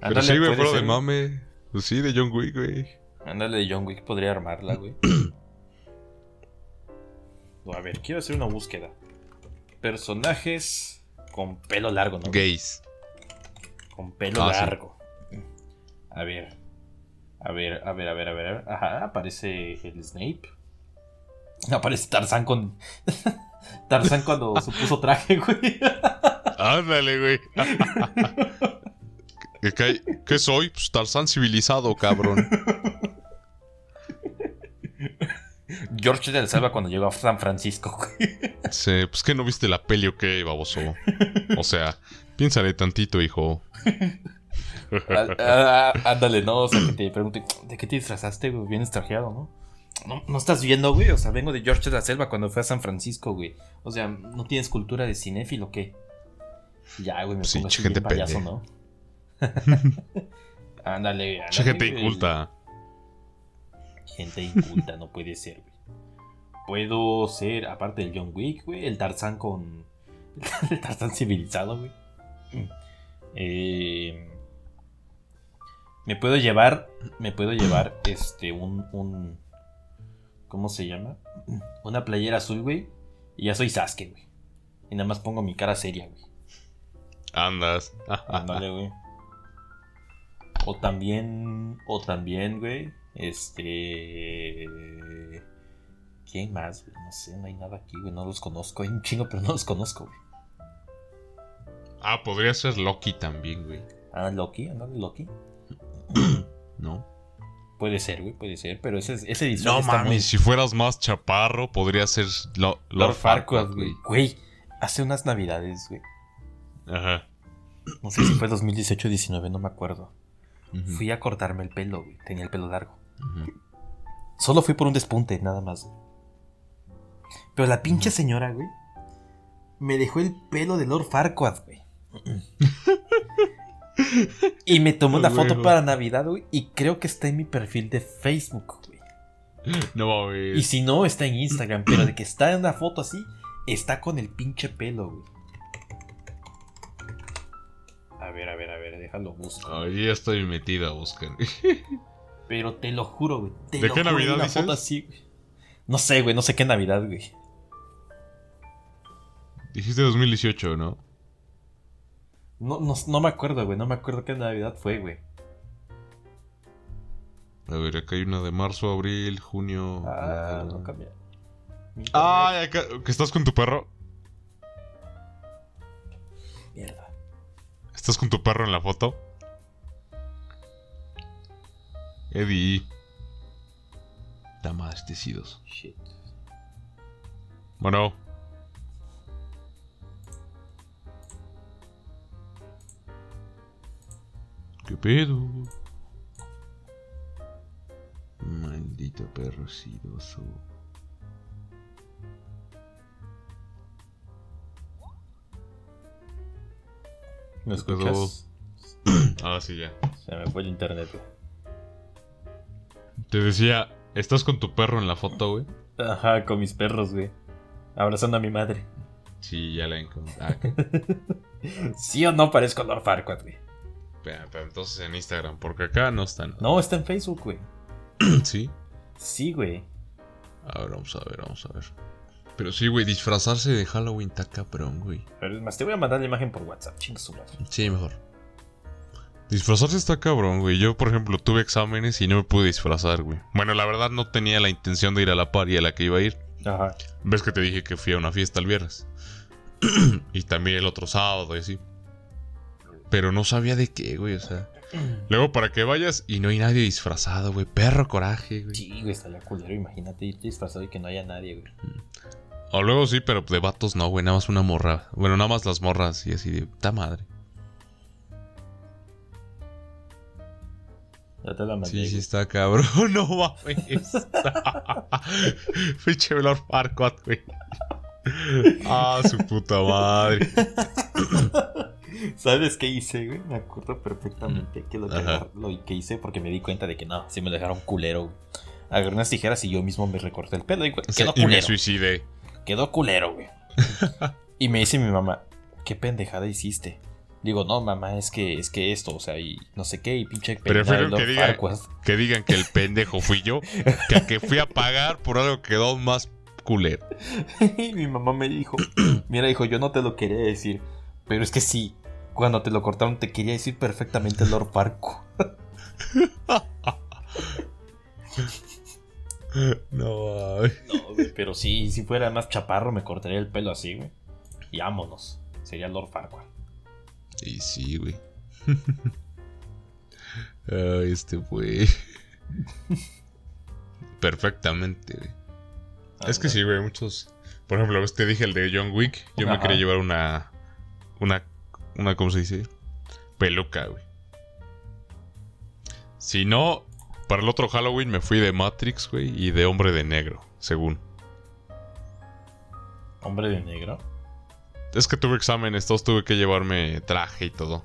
Pero sí, güey, fuera de mame. Pues sí, de John Wick, güey. Ándale, de John Wick podría armarla, güey. a ver, quiero hacer una búsqueda. Personajes con pelo largo, ¿no? Gays. Con pelo ah, largo. A ver. A ver, a ver, a ver, a ver. Ajá, aparece el Snape. Aparece Tarzán con. Tarzán cuando se puso traje, güey. Ándale, güey. ¿Qué, ¿Qué, soy? Pues Tarzán civilizado, cabrón. George del Salva cuando llegó a San Francisco, güey. Sí, pues que no viste la peli o qué, baboso. O sea, piénsale tantito, hijo. Ah, ah, ándale, no, o sea, que te pregunte, ¿de qué te disfrazaste, güey? Vienes trajeado, ¿no? ¿No? No estás viendo, güey. O sea, vengo de George de la Selva cuando fue a San Francisco, güey. O sea, ¿no tienes cultura de cinéfilo o qué? Ya, güey, me Sí, pongo así gente bien payaso. ¿no? ándale, ándale. Gente güey. inculta. Gente inculta, no puede ser, güey. Puedo ser, aparte del John Wick, güey, el Tarzán con. El Tarzán civilizado, güey. Eh, me puedo llevar. Me puedo llevar este. un. un ¿Cómo se llama? Una playera azul, güey. Y ya soy Sasuke, güey. Y nada más pongo mi cara seria, güey. Andas. Ándale, güey. O también. O también, güey. Este. ¿Quién más, güey? No sé, no hay nada aquí, güey. No los conozco. Hay un chingo, pero no los conozco, güey. Ah, podría ser Loki también, güey. Ah, Loki, ándale, Loki. ¿No? Puede ser, güey, puede ser. Pero ese, ese disfraz No está muy- mames, si fueras más chaparro, podría ser Lo- Lord, Lord Farquaad, güey. Güey, hace unas navidades, güey. Ajá. No sé si fue 2018 o 19, no me acuerdo. Fui a cortarme el pelo, güey. Tenía el pelo largo. Solo fui por un despunte, nada más. Pero la pinche señora, güey, me dejó el pelo de Lord Farquaad, güey. y me tomó una foto para Navidad, güey, y creo que está en mi perfil de Facebook, güey. No mames. Y si no, está en Instagram, pero de que está en una foto así, está con el pinche pelo, güey. A ver, a ver, a ver, déjalo busco. Ahí ya estoy metido a buscar. Pero te lo juro, güey. te ¿De lo qué juro, Navidad una dices? foto así, güey. No sé, güey, no sé qué Navidad, güey. Dijiste 2018, ¿no? No, no, no me acuerdo, güey. No me acuerdo qué Navidad fue, güey. A ver, acá hay una de marzo, abril, junio. Ah, no cambia. Ay, acá, que estás con tu perro. Mierda. ¿Estás con tu perro en la foto? Eddie. Madre, tecidos. Shit. Bueno. ¿Qué pedo? Maldito perro sidoso. ¿Me escuchas? Ah, sí, ya. Se me fue el internet, güey. Te decía, ¿estás con tu perro en la foto, güey? Ajá, con mis perros, güey. Abrazando a mi madre. Sí, ya la encontré. Ah. ¿Sí o no parezco Lord Farquaad, güey? Pero entonces en Instagram, porque acá no están. No, está en Facebook, güey. Sí. Sí, güey. A ver, vamos a ver, vamos a ver. Pero sí, güey, disfrazarse de Halloween está cabrón, güey. Pero es más, te voy a mandar la imagen por WhatsApp. Chinga su madre. Sí, mejor. Disfrazarse está cabrón, güey. Yo, por ejemplo, tuve exámenes y no me pude disfrazar, güey. Bueno, la verdad no tenía la intención de ir a la par y a la que iba a ir. Ajá. Ves que te dije que fui a una fiesta el viernes. y también el otro sábado y así. Pero no sabía de qué, güey, o sea. Luego para que vayas y no hay nadie disfrazado, güey. Perro coraje, güey. Sí, güey, estaría culero. Imagínate ir disfrazado y que no haya nadie, güey. O luego sí, pero de vatos no, güey. Nada más una morra. Bueno, nada más las morras y así de. Ta madre. Ya te la mandé. Sí, sí está cabrón. No mames. Pinche Lord Farquaad, güey. Ah, su puta madre. ¿Sabes qué hice, güey? Me acuerdo perfectamente que lo que, lo que hice porque me di cuenta de que no, sí me dejaron culero, güey. Agarré unas tijeras y yo mismo me recorté el pelo y güey, quedó y me culero. suicidé. Quedó culero, güey. y me dice mi mamá, ¿qué pendejada hiciste? Digo, no, mamá, es que, es que esto, o sea, y no sé qué, y pinche Prefiero que diga-. Que digan que el pendejo fui yo. Que que fui a pagar por algo que quedó más culero. y mi mamá me dijo, mira, hijo, yo no te lo quería decir, pero es que sí, cuando te lo cortaron te quería decir perfectamente Lord Farquaad. No, ay. No, güey, pero sí, si fuera más chaparro me cortaría el pelo así, güey. Y vámonos. Sería Lord Farquaad. Y sí, güey. Ay, este güey. Perfectamente, güey. Es que sí, güey, muchos. Por ejemplo, te dije el de John Wick. Yo me quería llevar una. Una. Una, ¿cómo se dice? Peluca, güey. Si no, para el otro Halloween me fui de Matrix, güey, y de Hombre de Negro, según. ¿Hombre de negro? Es que tuve exámenes, todos tuve que llevarme traje y todo.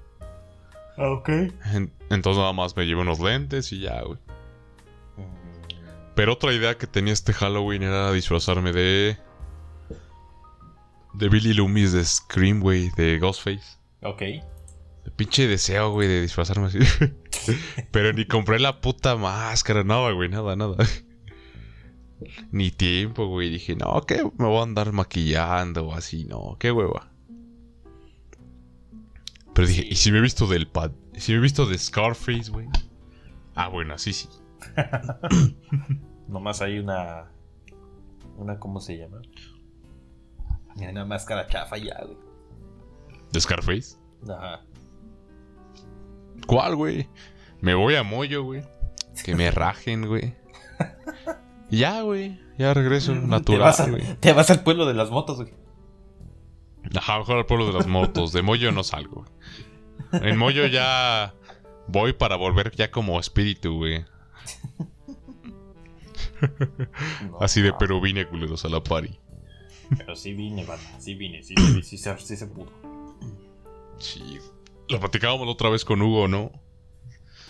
Ah, ok. En- entonces nada más me llevé unos lentes y ya, güey. Pero otra idea que tenía este Halloween era disfrazarme de. De Billy Loomis de Scream, güey, de Ghostface. Ok. De pinche deseo, güey, de disfrazarme así. Pero ni compré la puta máscara, nada, güey, nada, nada. Ni tiempo, güey. Dije, no, ¿qué? Me voy a andar maquillando o así, no, qué hueva. Pero dije, Sí. ¿y si me he visto del pad? ¿Y si me he visto de Scarface, güey? Ah, bueno, así sí. Nomás hay una. Una, ¿cómo se llama? Una máscara chafa ya, güey. ¿De Scarface? Ajá. ¿Cuál, güey? Me voy a Moyo, güey. Que me rajen, güey. Ya, güey. Ya regreso natural, güey. te vas al pueblo de las motos, güey. Ajá, mejor al pueblo de las motos. De Moyo no salgo. güey. En Moyo ya voy para volver ya como espíritu, güey. No, Así de no, pero vine culeros a la party. Pero sí vine, banda. Sí vine. Sí, sí, sí, se- sí se pudo. Sí. Lo platicábamos la otra vez con Hugo, ¿no?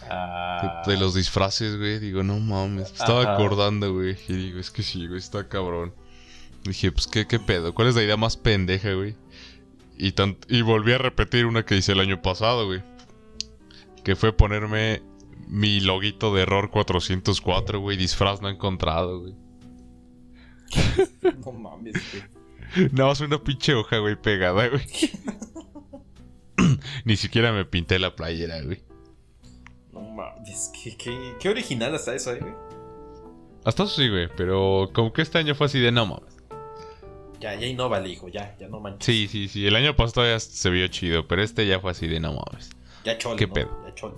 Ah, De, de los disfraces, güey. Digo, no mames. me Estaba Ajá. acordando, güey. Y digo, es que sí, güey, está cabrón. Dije, pues, ¿qué, qué pedo? ¿Cuál es la idea más pendeja, güey? Y, tant- y volví a repetir una que hice el año pasado, güey. Que fue ponerme mi loguito de Error 404, güey. Disfraz no encontrado, güey. No mames, güey. Nada más una pinche hoja, güey, pegada, güey. Ni siquiera me pinté la playera, güey. No mames. Qué, qué, qué original hasta eso, eh, güey. Hasta eso sí, güey. Pero como que este año fue así de no mames. Ya, ya innóvale, hijo. Ya, ya no manches. Sí, sí, sí. El año pasado ya se vio chido, pero este ya fue así de no mames. Ya chole. ¿Qué ¿no? pedo? Ya chole.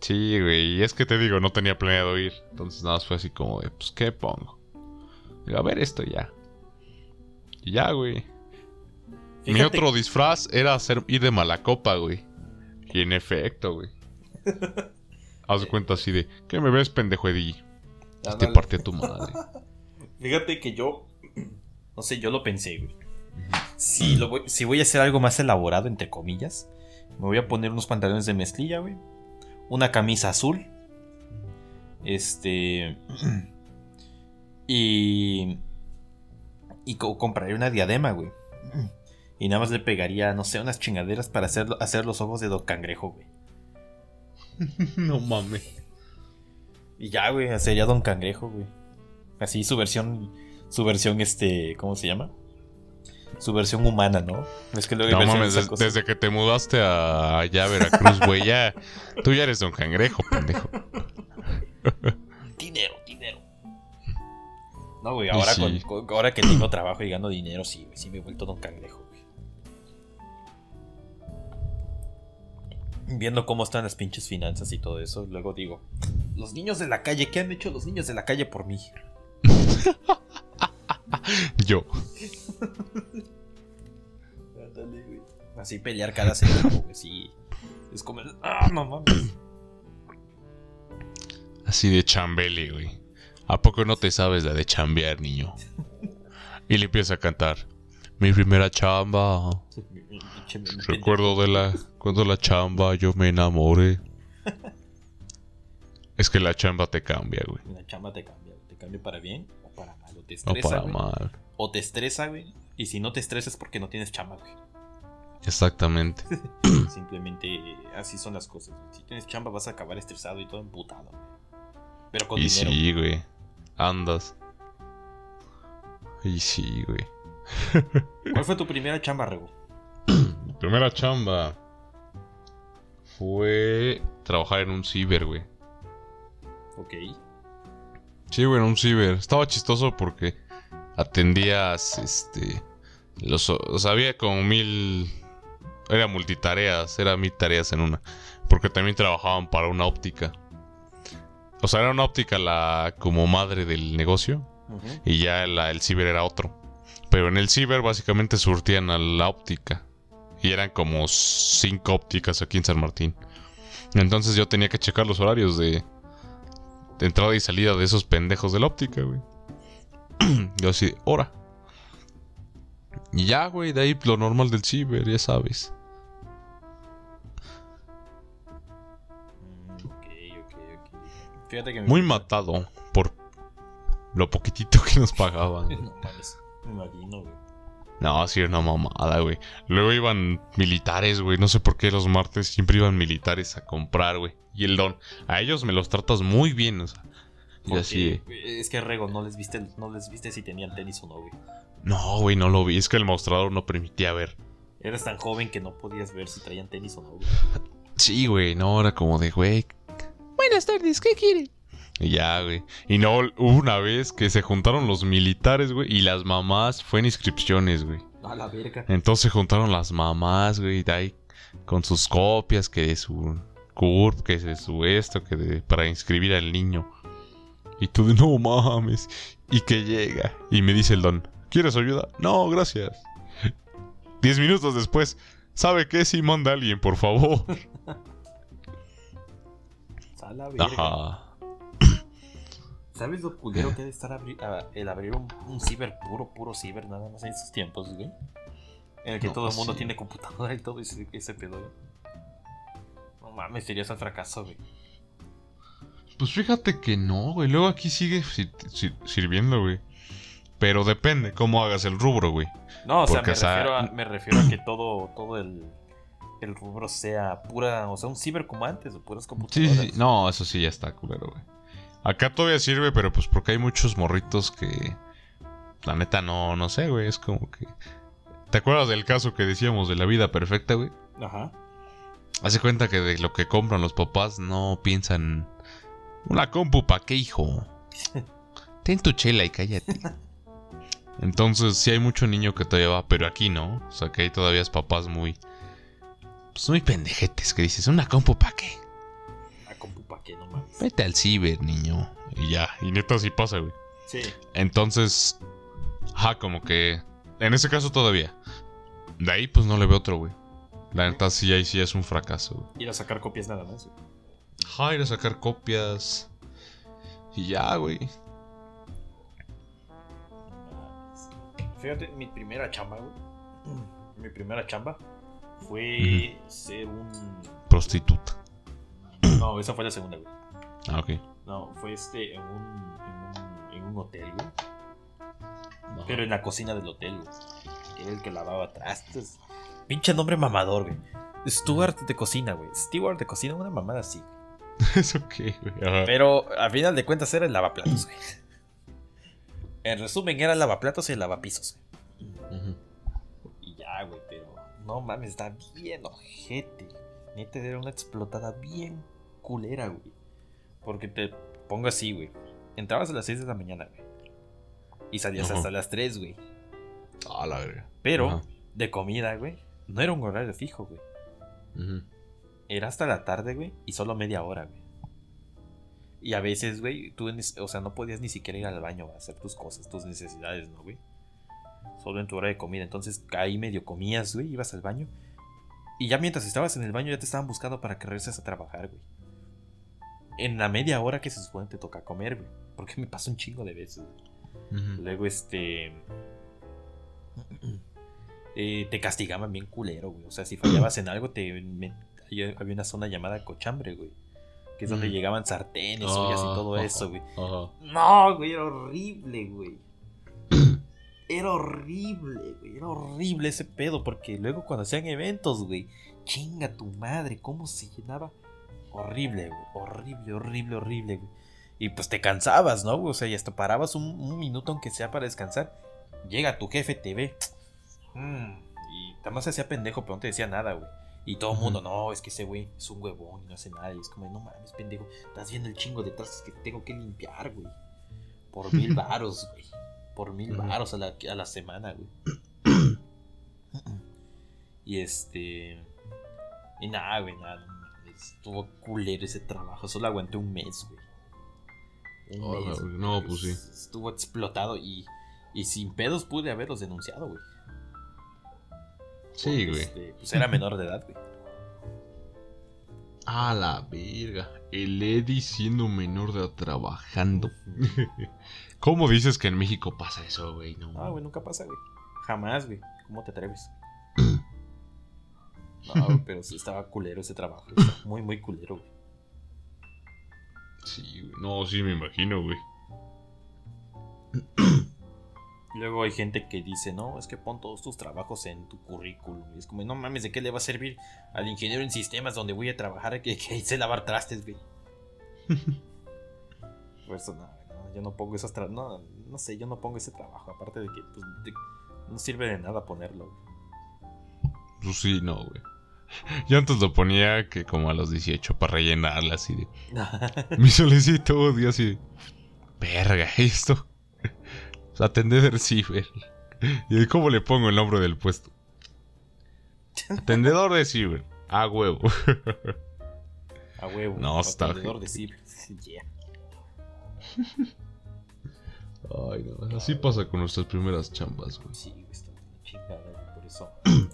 Sí, güey. Y es que te digo, no tenía planeado ir. Entonces nada más fue así como de, pues, ¿qué pongo? Digo, a ver esto ya. Y ya, güey. Mi otro disfraz era hacer ir de mala copa, güey. Y en efecto, güey. Haz cuenta así de, ¿qué me ves, pendejo Eddie? Te Ándale. partí a tu madre. Fíjate que yo. No sé, yo lo pensé, güey. Si, lo voy, si voy a hacer algo más elaborado, entre comillas, me voy a poner unos pantalones de mezclilla, güey. Una camisa azul. Este. Y. Y co- compraré una diadema, güey. Y nada más le pegaría, no sé, unas chingaderas para hacer, hacer los ojos de Don Cangrejo, güey. no mames. Y ya, güey, sería Don Cangrejo, güey. Así su versión, su versión, este, ¿cómo se llama? Su versión humana, ¿no? Es que luego No mames, des- desde que te mudaste a allá a Veracruz, güey, ya. Tú ya eres Don Cangrejo, pendejo. Dinero, dinero. No, güey, ahora, sí. con- con- ahora que tengo trabajo y gano dinero, sí, güey, sí me he vuelto Don Cangrejo, Viendo cómo están las pinches finanzas y todo eso, luego digo, los niños de la calle, ¿qué han hecho los niños de la calle por mí? Yo. Así pelear cada centavo, güey, sí. Es como, ah, no mames. Así de chambele, güey. ¿A poco no te sabes la de chambear, niño? Y le empieza a cantar. Mi primera chamba. Recuerdo de la. Cuando la chamba yo me enamoré. Es que la chamba te cambia, güey. La chamba te cambia, te cambia para bien o para mal. O te estresa, para güey, mal. O te estresa, güey. Y si no te estresas es porque no tienes chamba, güey. Exactamente. Simplemente así son las cosas. güey. Si tienes chamba vas a acabar estresado y todo emputado. Pero con Y dinero. sí, güey. Andas. Y sí, güey. ¿Cuál fue tu primera chamba, Rego? Mi primera chamba fue trabajar en un ciber, güey. Ok. Sí, güey, en un ciber. Estaba chistoso porque atendías, este... Los, o sea, había como mil... Era multitareas, era mil tareas en una. Porque también trabajaban para una óptica. O sea, era una óptica la como madre del negocio. Y ya la- el ciber era otro. Pero en el ciber básicamente surtían a la óptica. Y eran como cinco ópticas aquí en San Martín. Entonces yo tenía que checar los horarios de, de entrada y salida de esos pendejos de la óptica, güey. yo así, hora. Y ya, güey, de ahí lo normal del ciber, ya sabes. Mm, ok, ok, ok. Fíjate que Muy matado por lo poquitito que nos pagaban. No me imagino, güey. No, sí, era una mamada, güey. Luego iban militares, güey. No sé por qué los martes siempre iban militares a comprar, güey. Y el don, a ellos me los tratas muy bien, o sea. Y así, Es que Rego, no les viste, no les viste si tenían tenis o no, güey. no, güey, no lo vi. Es que el mostrador no permitía ver. Eras tan joven que no podías ver si traían tenis o no, güey. Sí, güey, no, era como de, güey. Buenas tardes, ¿qué quiere? Y ya, güey. Y no, hubo una vez que se juntaron los militares, güey, y las mamás fue en inscripciones, güey. A la verga. Entonces se juntaron las mamás, güey, de ahí con sus copias, que de su CURP, que de su esto, que de, para inscribir al niño. Y tú de, no mames. Y que llega. Y me dice el don, ¿quieres ayuda? No, gracias. Diez minutos después, ¿sabe qué? Si manda a alguien, por favor. A la verga. Ajá. ¿Sabes lo culero que debe estar abri- a- el abrir un, un ciber puro, puro ciber, nada más en estos tiempos, güey? En el que No, todo el mundo sí. tiene computadora y todo ese, ese pedo, güey. No mames, serías el fracaso, güey. Pues fíjate que no, güey. Luego aquí sigue sir- sir- sirviendo, güey. Pero depende cómo hagas el rubro, güey. No, o sea, me, refiero a, me refiero a que todo, todo el, el rubro sea pura, o sea, un ciber como antes, o puras computadoras. sí, sí. No, eso sí ya está culero, güey. Acá todavía sirve, pero pues porque hay muchos morritos que. La neta no, no sé, güey. Es como que. ¿Te acuerdas del caso que decíamos de la vida perfecta, güey? Ajá. Hace cuenta que de lo que compran los papás no piensan. Una compu, ¿pa' qué, hijo? Ten tu chela y cállate. Entonces, sí hay mucho niño que todavía va, pero aquí no. O sea, que hay todavía papás muy. Pues muy pendejetes que dices, ¿una compu, ¿pa' qué? Qué, no mames. Vete al ciber, niño. Y ya, y neta sí pasa, güey. Sí. Entonces, ajá, como que. En ese caso todavía. De ahí, pues no le veo otro, güey. La neta sí, ahí sí es un fracaso, güey. Ir a sacar copias nada más, güey. Ajá, ir a sacar copias. Y ya, güey. Fíjate, mi primera chamba, güey. Mi primera chamba fue ser un. Prostituta. No, esa fue la segunda, güey. Ah, ok. No, fue este en un, en un, en un hotel, güey. Pero en la cocina del hotel, güey. Era el que lavaba trastes. Pinche nombre mamador, güey. Steward de cocina, güey. Steward de cocina, una mamada así. ¿Eso qué, güey? Ajá. Pero al final de cuentas era el lavaplatos, güey. En resumen, era el lavaplatos y el lavapisos, güey. Y ya, güey, pero no mames, está bien ojete. Neta, era una explotada bien culera, güey. Porque te pongo así, güey. Entrabas a las 6 de la mañana, güey. Y salías Ajá. hasta las 3, güey. Ah, la verga. Pero Ajá. de comida, güey. No era un horario fijo, güey. Era hasta la tarde, güey. Y solo media hora, güey. Y a veces, güey, tú, o sea, no podías ni siquiera ir al baño a hacer tus cosas, tus necesidades, ¿no, güey? Solo en tu hora de comida. Entonces ahí medio comías, güey, ibas al baño. Y ya mientras estabas en el baño ya te estaban buscando para que regreses a trabajar, güey. En la media hora que se supone te toca comer, güey. Porque me pasa un chingo de veces. güey. Ujú. Luego, este. eh, te castigaban bien culero, güey. O sea, si fallabas en algo, te me- había una zona llamada cochambre, güey. Que es donde Mm. llegaban sartenes, ollas y Ah, todo ajá, eso, güey. Ajá. No, güey, era horrible, güey. Era horrible, güey. Era horrible ese pedo. Porque luego cuando hacían eventos, güey. Chinga tu madre, cómo se llenaba. Horrible, güey. Horrible, horrible, horrible, güey. Y pues te cansabas, ¿no? O sea, y hasta parabas un, un minuto aunque sea para descansar. Llega tu jefe, te ve. Mm, y además se hacía pendejo, pero no te decía nada, güey. Y todo el mundo, no, es que ese güey es un huevón y no hace nada. Y es como, no mames, pendejo. Estás viendo el chingo de trastes que tengo que limpiar, güey. Por mil varos, güey. Por mil varos a la, a la semana, güey. y este. Y nada, güey, nada. Estuvo culero ese trabajo. Solo aguanté un mes, güey. Un mes, güey. No, pues sí. Estuvo explotado y. Y sin pedos pude haberlos denunciado, güey. Sí, güey. este, pues era menor de edad, güey. A la verga. El Eddie siendo menor de edad trabajando. ¿Cómo dices que en México pasa eso, güey? No. Ah, güey, nunca pasa, güey. Jamás, güey. ¿Cómo te atreves? No, pero sí estaba culero ese trabajo. Estaba muy, muy culero, güey. Sí, güey. No, sí me imagino, güey. Luego hay gente que dice, no, es que pon todos tus trabajos en tu currículum. Y es como, no mames, ¿de qué le va a servir al ingeniero en sistemas donde voy a trabajar que, que sé lavar trastes, güey? Por eso, no, no, yo no pongo esos trabajos. No, no sé, yo no pongo ese trabajo. Aparte de que pues, de- no sirve de nada ponerlo, güey. Pues sí, no, güey. Yo antes lo ponía que como a los 18 para rellenarla así de. Mi solicito, día así de. Verga, esto. Atendedor ciber. ¿Y cómo le pongo el nombre del puesto? Atendedor de ciber. A huevo. A huevo. No, está atendedor de ciber. Yeah. Ay, no. Así pasa con nuestras primeras chambas, güey. Sí, güey, está muy chingada, por eso.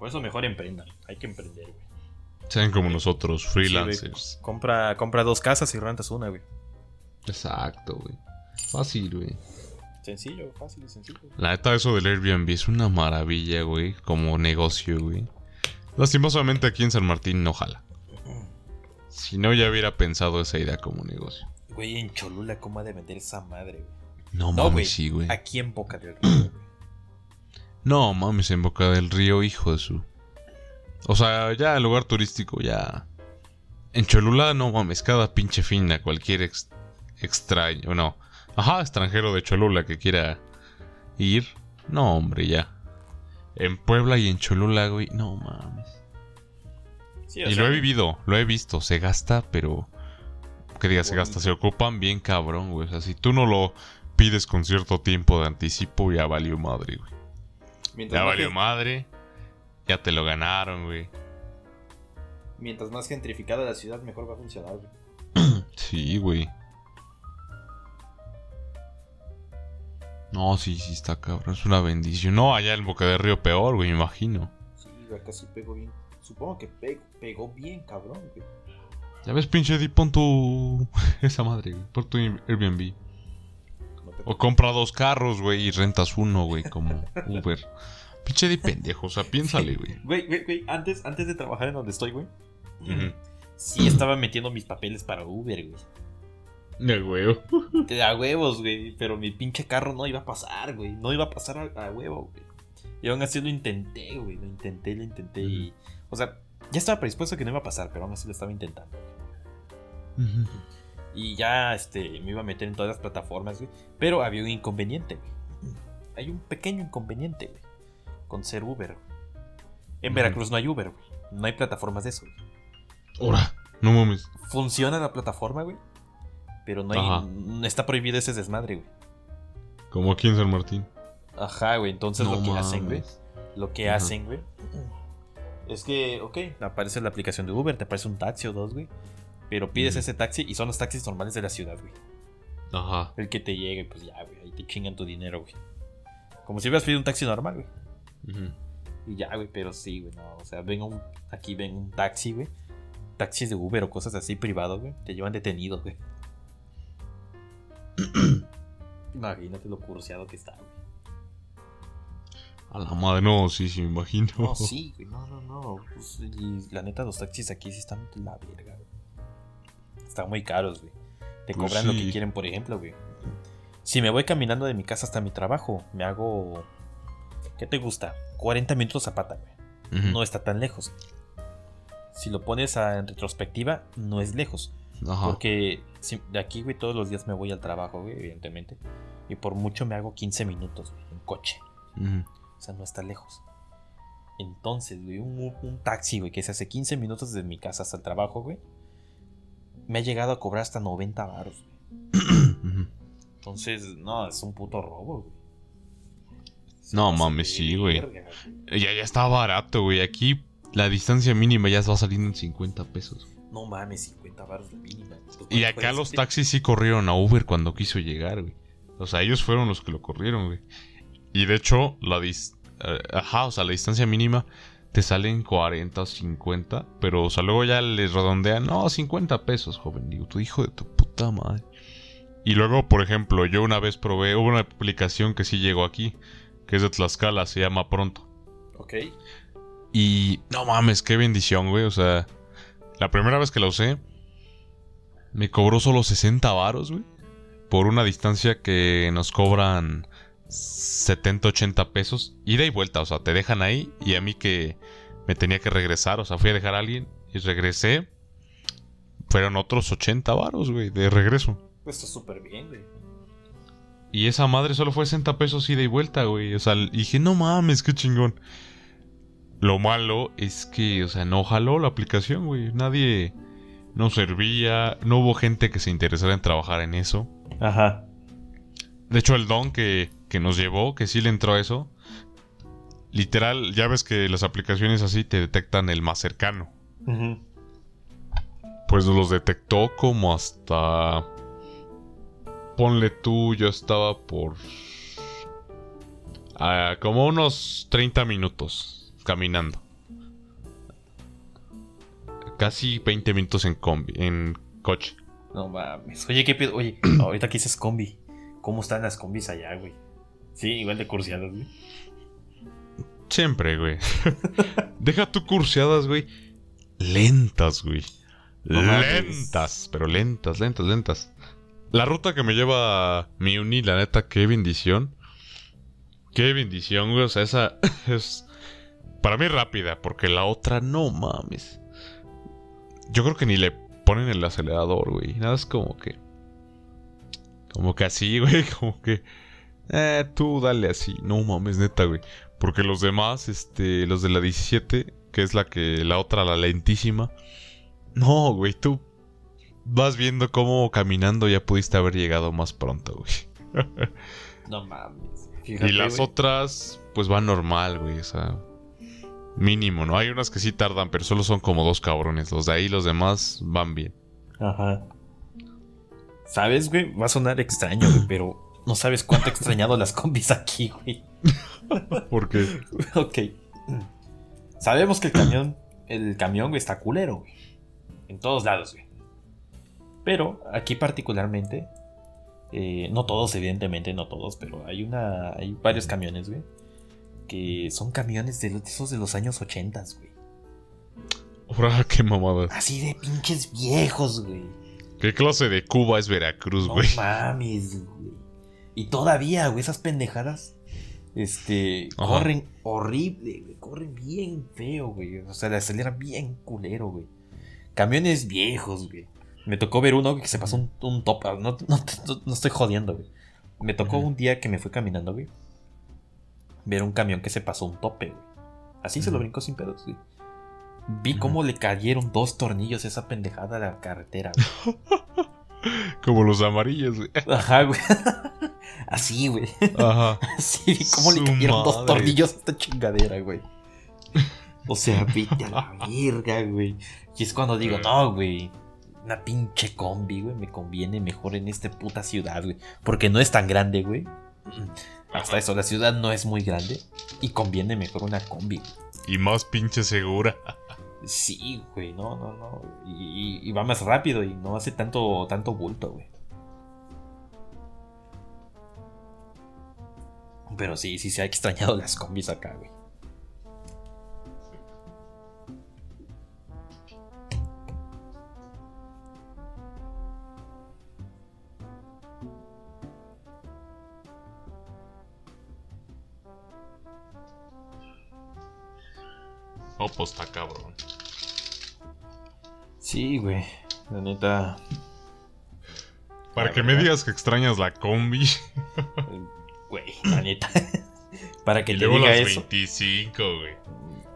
Por eso mejor emprendan. Hay que emprender, güey. Sean como nosotros, Sí, freelancers. compra, compra dos casas y rentas una, güey. Exacto, güey. Fácil, güey. Sencillo, fácil y sencillo. La neta, eso del Airbnb es una maravilla, güey. Como negocio, güey. Lastimosamente aquí en San Martín no jala. Si no, ya hubiera pensado esa idea como negocio. Güey, en Cholula, ¿cómo ha de vender esa madre, güey? No No, mames, güey. sí, güey. Aquí en Boca del Río. No mames, en Boca del Río, hijo de su. O sea, ya el lugar turístico, ya. En Cholula, no mames, cada pinche fin a cualquier ex- extraño, no. Ajá, extranjero de Cholula que quiera ir. No, hombre, ya. En Puebla y en Cholula, güey, no mames. Sí, Y sea, lo he vivido, lo he visto, se gasta, pero. Que diga, se gasta, se ocupan bien cabrón, güey. O sea, si tú no lo pides con cierto tiempo de anticipo, ya valió madre, güey. Mientras Ya valió madre. Ya te lo ganaron, güey. Mientras más gentrificada la ciudad, mejor va a funcionar, güey. Sí, güey. No, sí, sí está cabrón. Es una bendición. No, allá en Boca de Río peor, güey, me imagino. Sí, güey, acá sí pegó bien. Supongo que pegó, pegó bien, cabrón, güey. Ya ves, pinche Di, pon tu... Esa madre, güey. Por tu Airbnb. O compra dos carros, güey, y rentas uno, güey, como Uber. Pinche Di pendejo, o sea, piénsale, güey. Güey, güey, güey, antes, antes de trabajar en donde estoy, güey. Sí estaba metiendo mis papeles para Uber, güey. De huevo. Te da huevos, güey. Pero mi pinche carro no iba a pasar, güey. No iba a pasar a, a huevo, güey. Y aún así lo intenté, güey. Lo intenté, lo intenté. Y, o sea, ya estaba predispuesto a que no iba a pasar, pero aún así lo estaba intentando. güey. Y ya este, me iba a meter en todas las plataformas, güey. Pero había un inconveniente, güey. Hay un pequeño inconveniente, güey. Con ser Uber. En. Veracruz no hay Uber, güey. No hay plataformas de eso, güey. Ahora, no mames. Funciona la plataforma, güey. Pero no hay. Ajá. Está prohibido ese desmadre, güey. Como aquí en San Martín. Ajá, güey. Entonces No lo que hacen, güey. Lo que Ajá. hacen, güey. Es que, ok, aparece la aplicación de Uber, te aparece un taxi o dos, güey. Pero pides ese taxi y son los taxis normales de la ciudad, güey. Ajá. El que te llegue, pues ya, güey. Ahí te chingan tu dinero, güey. Como si hubieras pedido un taxi normal, güey. Ujú. Y ya, güey, pero sí, güey, no. O sea, ven un, aquí ven un taxi, güey. Taxis de Uber o cosas así privados, güey. Te llevan detenido, güey. Imagínate lo curseado que está, güey. A la madre, no, sí, sí, me imagino. No, sí, güey, no, no, no. Pues, y la neta, los taxis aquí sí están la verga, güey. Están muy caros, güey. Te Pues cobran lo que quieren, por ejemplo, güey. Si me voy caminando de mi casa hasta mi trabajo, me hago. ¿Qué te gusta? 40 minutos a pata, güey. No está tan lejos. Si lo pones a- en retrospectiva, no es lejos. Ajá. Porque si- de aquí, güey, todos los días me voy al trabajo, güey, evidentemente. Y por mucho me hago 15 minutos, güey, en coche. O sea, no está lejos. Entonces, güey, un, un taxi, güey, que se hace 15 minutos desde mi casa hasta el trabajo, güey. Me ha llegado a cobrar hasta 90 baros. Entonces, no, es un puto robo, güey. No mames, sí, güey. Ya, ya está barato, güey. Aquí la distancia mínima ya va saliendo en 50 pesos. No mames, 50 baros la mínima. Pues, Y ¿cuánto acá los taxis sí corrieron a Uber cuando quiso llegar, güey. O sea, ellos fueron los que lo corrieron, güey. Y de hecho, la dis- eh, ajá, o sea, la distancia mínima te salen 40 o 50, pero o sea, luego ya les redondean, no, 50 pesos, joven. Digo, tu hijo de tu puta madre. Y luego, por ejemplo, yo una vez probé hubo una aplicación que sí llegó aquí, que es de Tlaxcala, se llama Pronto. Ok. Y no mames, qué bendición, güey. O sea, la primera vez que la usé, me cobró solo 60 varos, güey. Por una distancia que nos cobran 70, 80 pesos. Ida y vuelta, o sea, te dejan ahí y a mí que me tenía que regresar. O sea, fui a dejar a alguien y regresé. Fueron otros 80 varos, güey, de regreso. Pues está súper bien, güey. Y esa madre solo fue 60 pesos ida y vuelta, güey. O sea, dije, no mames, qué chingón. Lo malo es que, o sea, no jaló la aplicación, güey. Nadie no servía, no hubo gente que se interesara en trabajar en eso. Ajá. De hecho, el don que, que nos llevó, que sí le entró a eso, literal, ya ves que las aplicaciones así te detectan el más cercano. Pues nos los detectó como hasta... Ponle tú, yo estaba por... ah, como unos 30 minutos caminando. Casi 20 minutos en combi, en coche. No mames. Oye, ¿qué pedo? Oye, ahorita que dices combi. ¿Cómo están las combis allá, güey? Sí, igual de cursiadas, güey. Siempre, güey. Deja tu curseadas, güey. Lentas, güey. No mames. lentas, pero lentas, lentas, lentas. La ruta que me lleva a mi uni, la neta, qué bendición. Qué bendición, güey. O sea, esa es para mí rápida, porque la otra no mames. Yo creo que ni le ponen el acelerador, güey. Nada es como que. Como que así, güey. Como que. Eh, tú dale así. No mames, neta, güey. Porque los demás, este, los de la 17, que es la que, la otra, la lentísima. No, güey, tú vas viendo cómo caminando ya pudiste haber llegado más pronto, güey. No mames. y las güey. otras, pues van normal, güey, o sea, mínimo, ¿no? Hay unas que sí tardan, pero solo son como dos cabrones. Los de ahí, los demás van bien. Ajá. ¿Sabes, güey? Va a sonar extraño, güey, pero no sabes cuánto he extrañado las combis aquí, güey. Porque, ok. Sabemos que el camión, el camión, güey, está culero, güey. En todos lados, güey. Pero aquí particularmente, eh, no todos, evidentemente, no todos, pero hay una, hay varios camiones, güey, que son camiones de, los- esos de los años 80, güey. ahora qué mamadas. Así de pinches viejos, güey. ¿Qué clase de Cuba es Veracruz, No güey? mames, güey. Y todavía, güey, esas pendejadas. Este. Ajá. Corren horrible, güey. Corren bien feo, güey. O sea, le aceleran bien culero, güey. Camiones viejos, güey. Me tocó ver uno que se pasó un, un top. No, no, no- estoy jodiendo, güey. Me tocó un día que me fui caminando, güey. Ver un camión que se pasó un tope, güey. Así se lo brincó sin pedos, güey. Vi cómo le cayeron dos tornillos a esa pendejada a la carretera, güey. Como los amarillos, güey. Ajá, güey. Así, güey. Ajá. Sí, vi cómo le cayeron dos tornillos a esta chingadera, güey. O sea, vete a la verga, güey. Y es cuando digo, no, güey. Una pinche combi, güey. Me conviene mejor en esta puta ciudad, güey. Porque no es tan grande, güey. Hasta eso, la ciudad no es muy grande. Y conviene mejor una combi, güey. Y más pinche segura. Sí, güey, no, no, no. Y, va más rápido y no hace tanto, tanto bulto, güey. Pero sí, sí se ha extrañado las combis acá, güey. Oh, pues está. Sí, güey. La neta. Para La que me digas que extrañas la combi. Güey, la neta. Para que Y te luego diga las eso. 25, güey.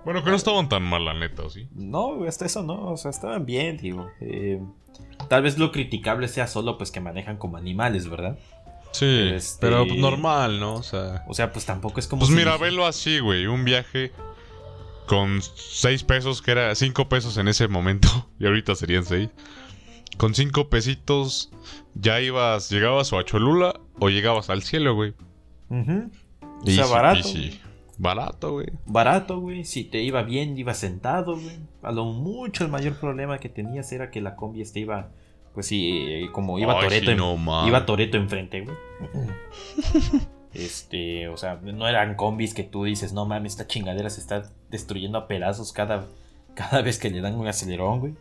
Bueno, que no estaban tan mal, la neta, ¿o sí? No, hasta eso no. O sea, estaban bien, digo. Eh, tal vez lo criticable sea solo pues que manejan como animales, ¿verdad? Sí, Este- pero normal, ¿no? O sea... O sea, pues tampoco es como. Pues si- mira, velo así, güey. Un viaje con 6 pesos, que era 5 pesos en ese momento, y ahorita serían 6. Con 5 pesitos ya ibas, llegabas o a Cholula o llegabas al cielo, güey. Ujú. O Easy sea, barato. peasy. Barato, güey. Barato, güey. Si te iba bien, iba sentado, güey. A lo mucho el mayor problema que tenías era que la combi este iba. Pues sí, eh, como iba Toreto. no mames. iba Toreto enfrente, güey. Este, o sea, no eran combis que tú dices, no mames, esta chingadera se está destruyendo a pedazos cada, cada vez que le dan un acelerón, güey.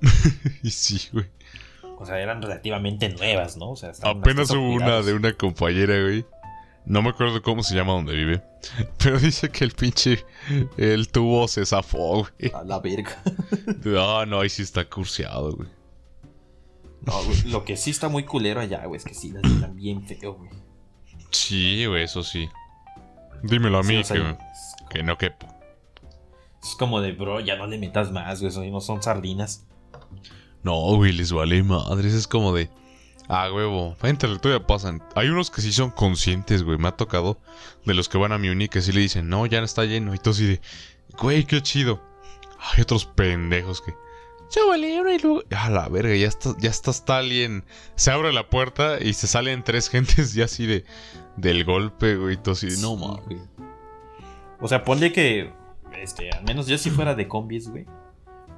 Y sí, güey. O sea, eran relativamente nuevas, ¿no? O sea, Apenas hubo una de una compañera, güey. No me acuerdo cómo se llama donde vive. Pero dice que el pinche. El tubo se zafó, güey. A la verga. Ah, no, ahí sí está curseado, güey. No, güey, lo que sí está muy culero allá, güey, es que sí las llenan bien feo, güey. Sí, güey, eso sí. Dímelo a Sí, mí, o sea, que, es, que no quepo. es como de, bro, ya no le metas más, güey, eso no son sardinas. No, güey, les vale madres. Es como de. Ah, huevo. Entre todavía pasan. Hay unos que sí son conscientes, güey. Me ha tocado. De los que van a mi uni que sí le dicen, no, ya no está lleno. Y todo así de. Güey, qué chido. Hay otros pendejos que. Súbele, y luego. A la verga, ya está, ya está, está alguien. Se abre la puerta y se salen tres gentes ya así de. Del golpe, güey. Y todo así de, no mames. O sea, ponle que, este, al menos yo si fuera de combis, güey,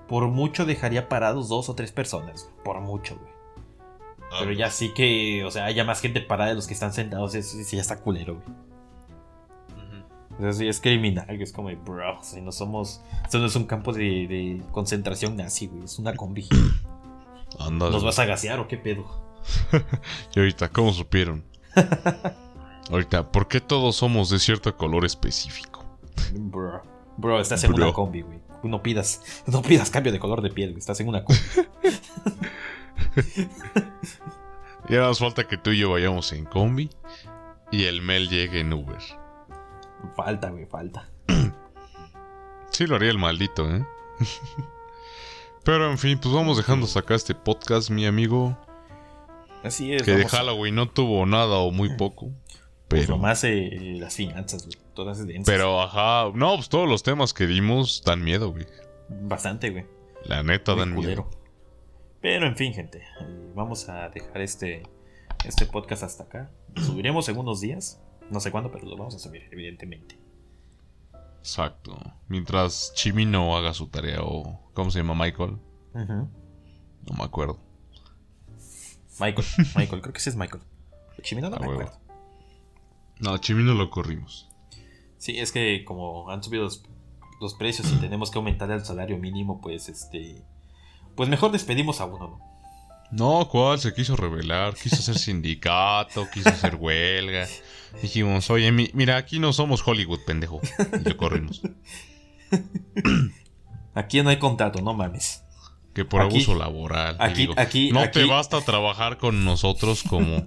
por mucho dejaría parados dos o tres personas, güey, por mucho, güey. Pero ya sí que, o sea, haya más gente parada de los que están sentados, eso sí ya está culero, güey. Es criminal, güey, es como, bro, si no somos, esto no es un campo de, de concentración nazi, güey, es una combi. Ándale. ¿Nos vas a gasear o qué pedo? Y ahorita, ¿cómo supieron? ahorita, ¿por qué todos somos de cierto color específico? Bro, bro, estás en Bro. una combi, güey. No pidas, no pidas cambio de color de piel, güey, estás en una combi. Ya nos falta que tú y yo vayamos en combi y el Mel llegue en Uber. Falta, güey, falta. Sí, lo haría el maldito, ¿eh? Pero en fin, pues vamos dejando sacar este podcast, mi amigo. Así es. Que de a- Halloween no tuvo nada o muy poco. pues, Pero, lo más eh, las finanzas, güey. Todas es densas. pero ajá, no, pues todos los temas que dimos dan miedo, güey. Bastante, güey. La neta Muy dan culero. miedo. Pero en fin, gente. eh, vamos a dejar este, este podcast hasta acá. Subiremos en unos días. No sé cuándo, pero lo vamos a subir, evidentemente. Exacto. Mientras Chimino haga su tarea o... ¿Cómo se llama Michael? No me acuerdo. Michael, Michael, creo que ese es Michael. Chimino no A me huevo. acuerdo. No, Chimino lo corrimos. Sí, es que como han subido los, los precios y tenemos que aumentar el salario mínimo, pues este. Pues mejor despedimos a uno, ¿no? No, ¿cuál? Se quiso rebelar, quiso hacer sindicato, quiso hacer huelga. Dijimos, oye, mi- mira, aquí no somos Hollywood, pendejo. Y lo corrimos. Aquí no hay contrato, no mames. Que por Aquí- abuso laboral. Aquí- aquí- no te basta trabajar con nosotros como,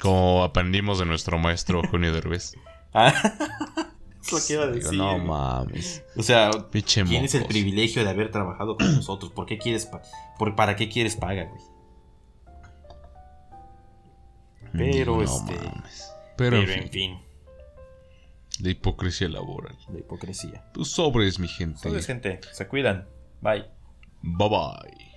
como aprendimos de nuestro maestro Junio Derbez. Es lo que iba a Digo, decir. no mames. O sea, tienes el privilegio de haber trabajado con nosotros. ¿Por qué quieres pa- por, ¿Para qué quieres paga, güey? Pero, No este, mames. Pero, Pero, en fin, fin, la hipocresía laboral. la hipocresía. Tus sobres, mi gente. Entonces, gente, se cuidan. Bye. Bye bye.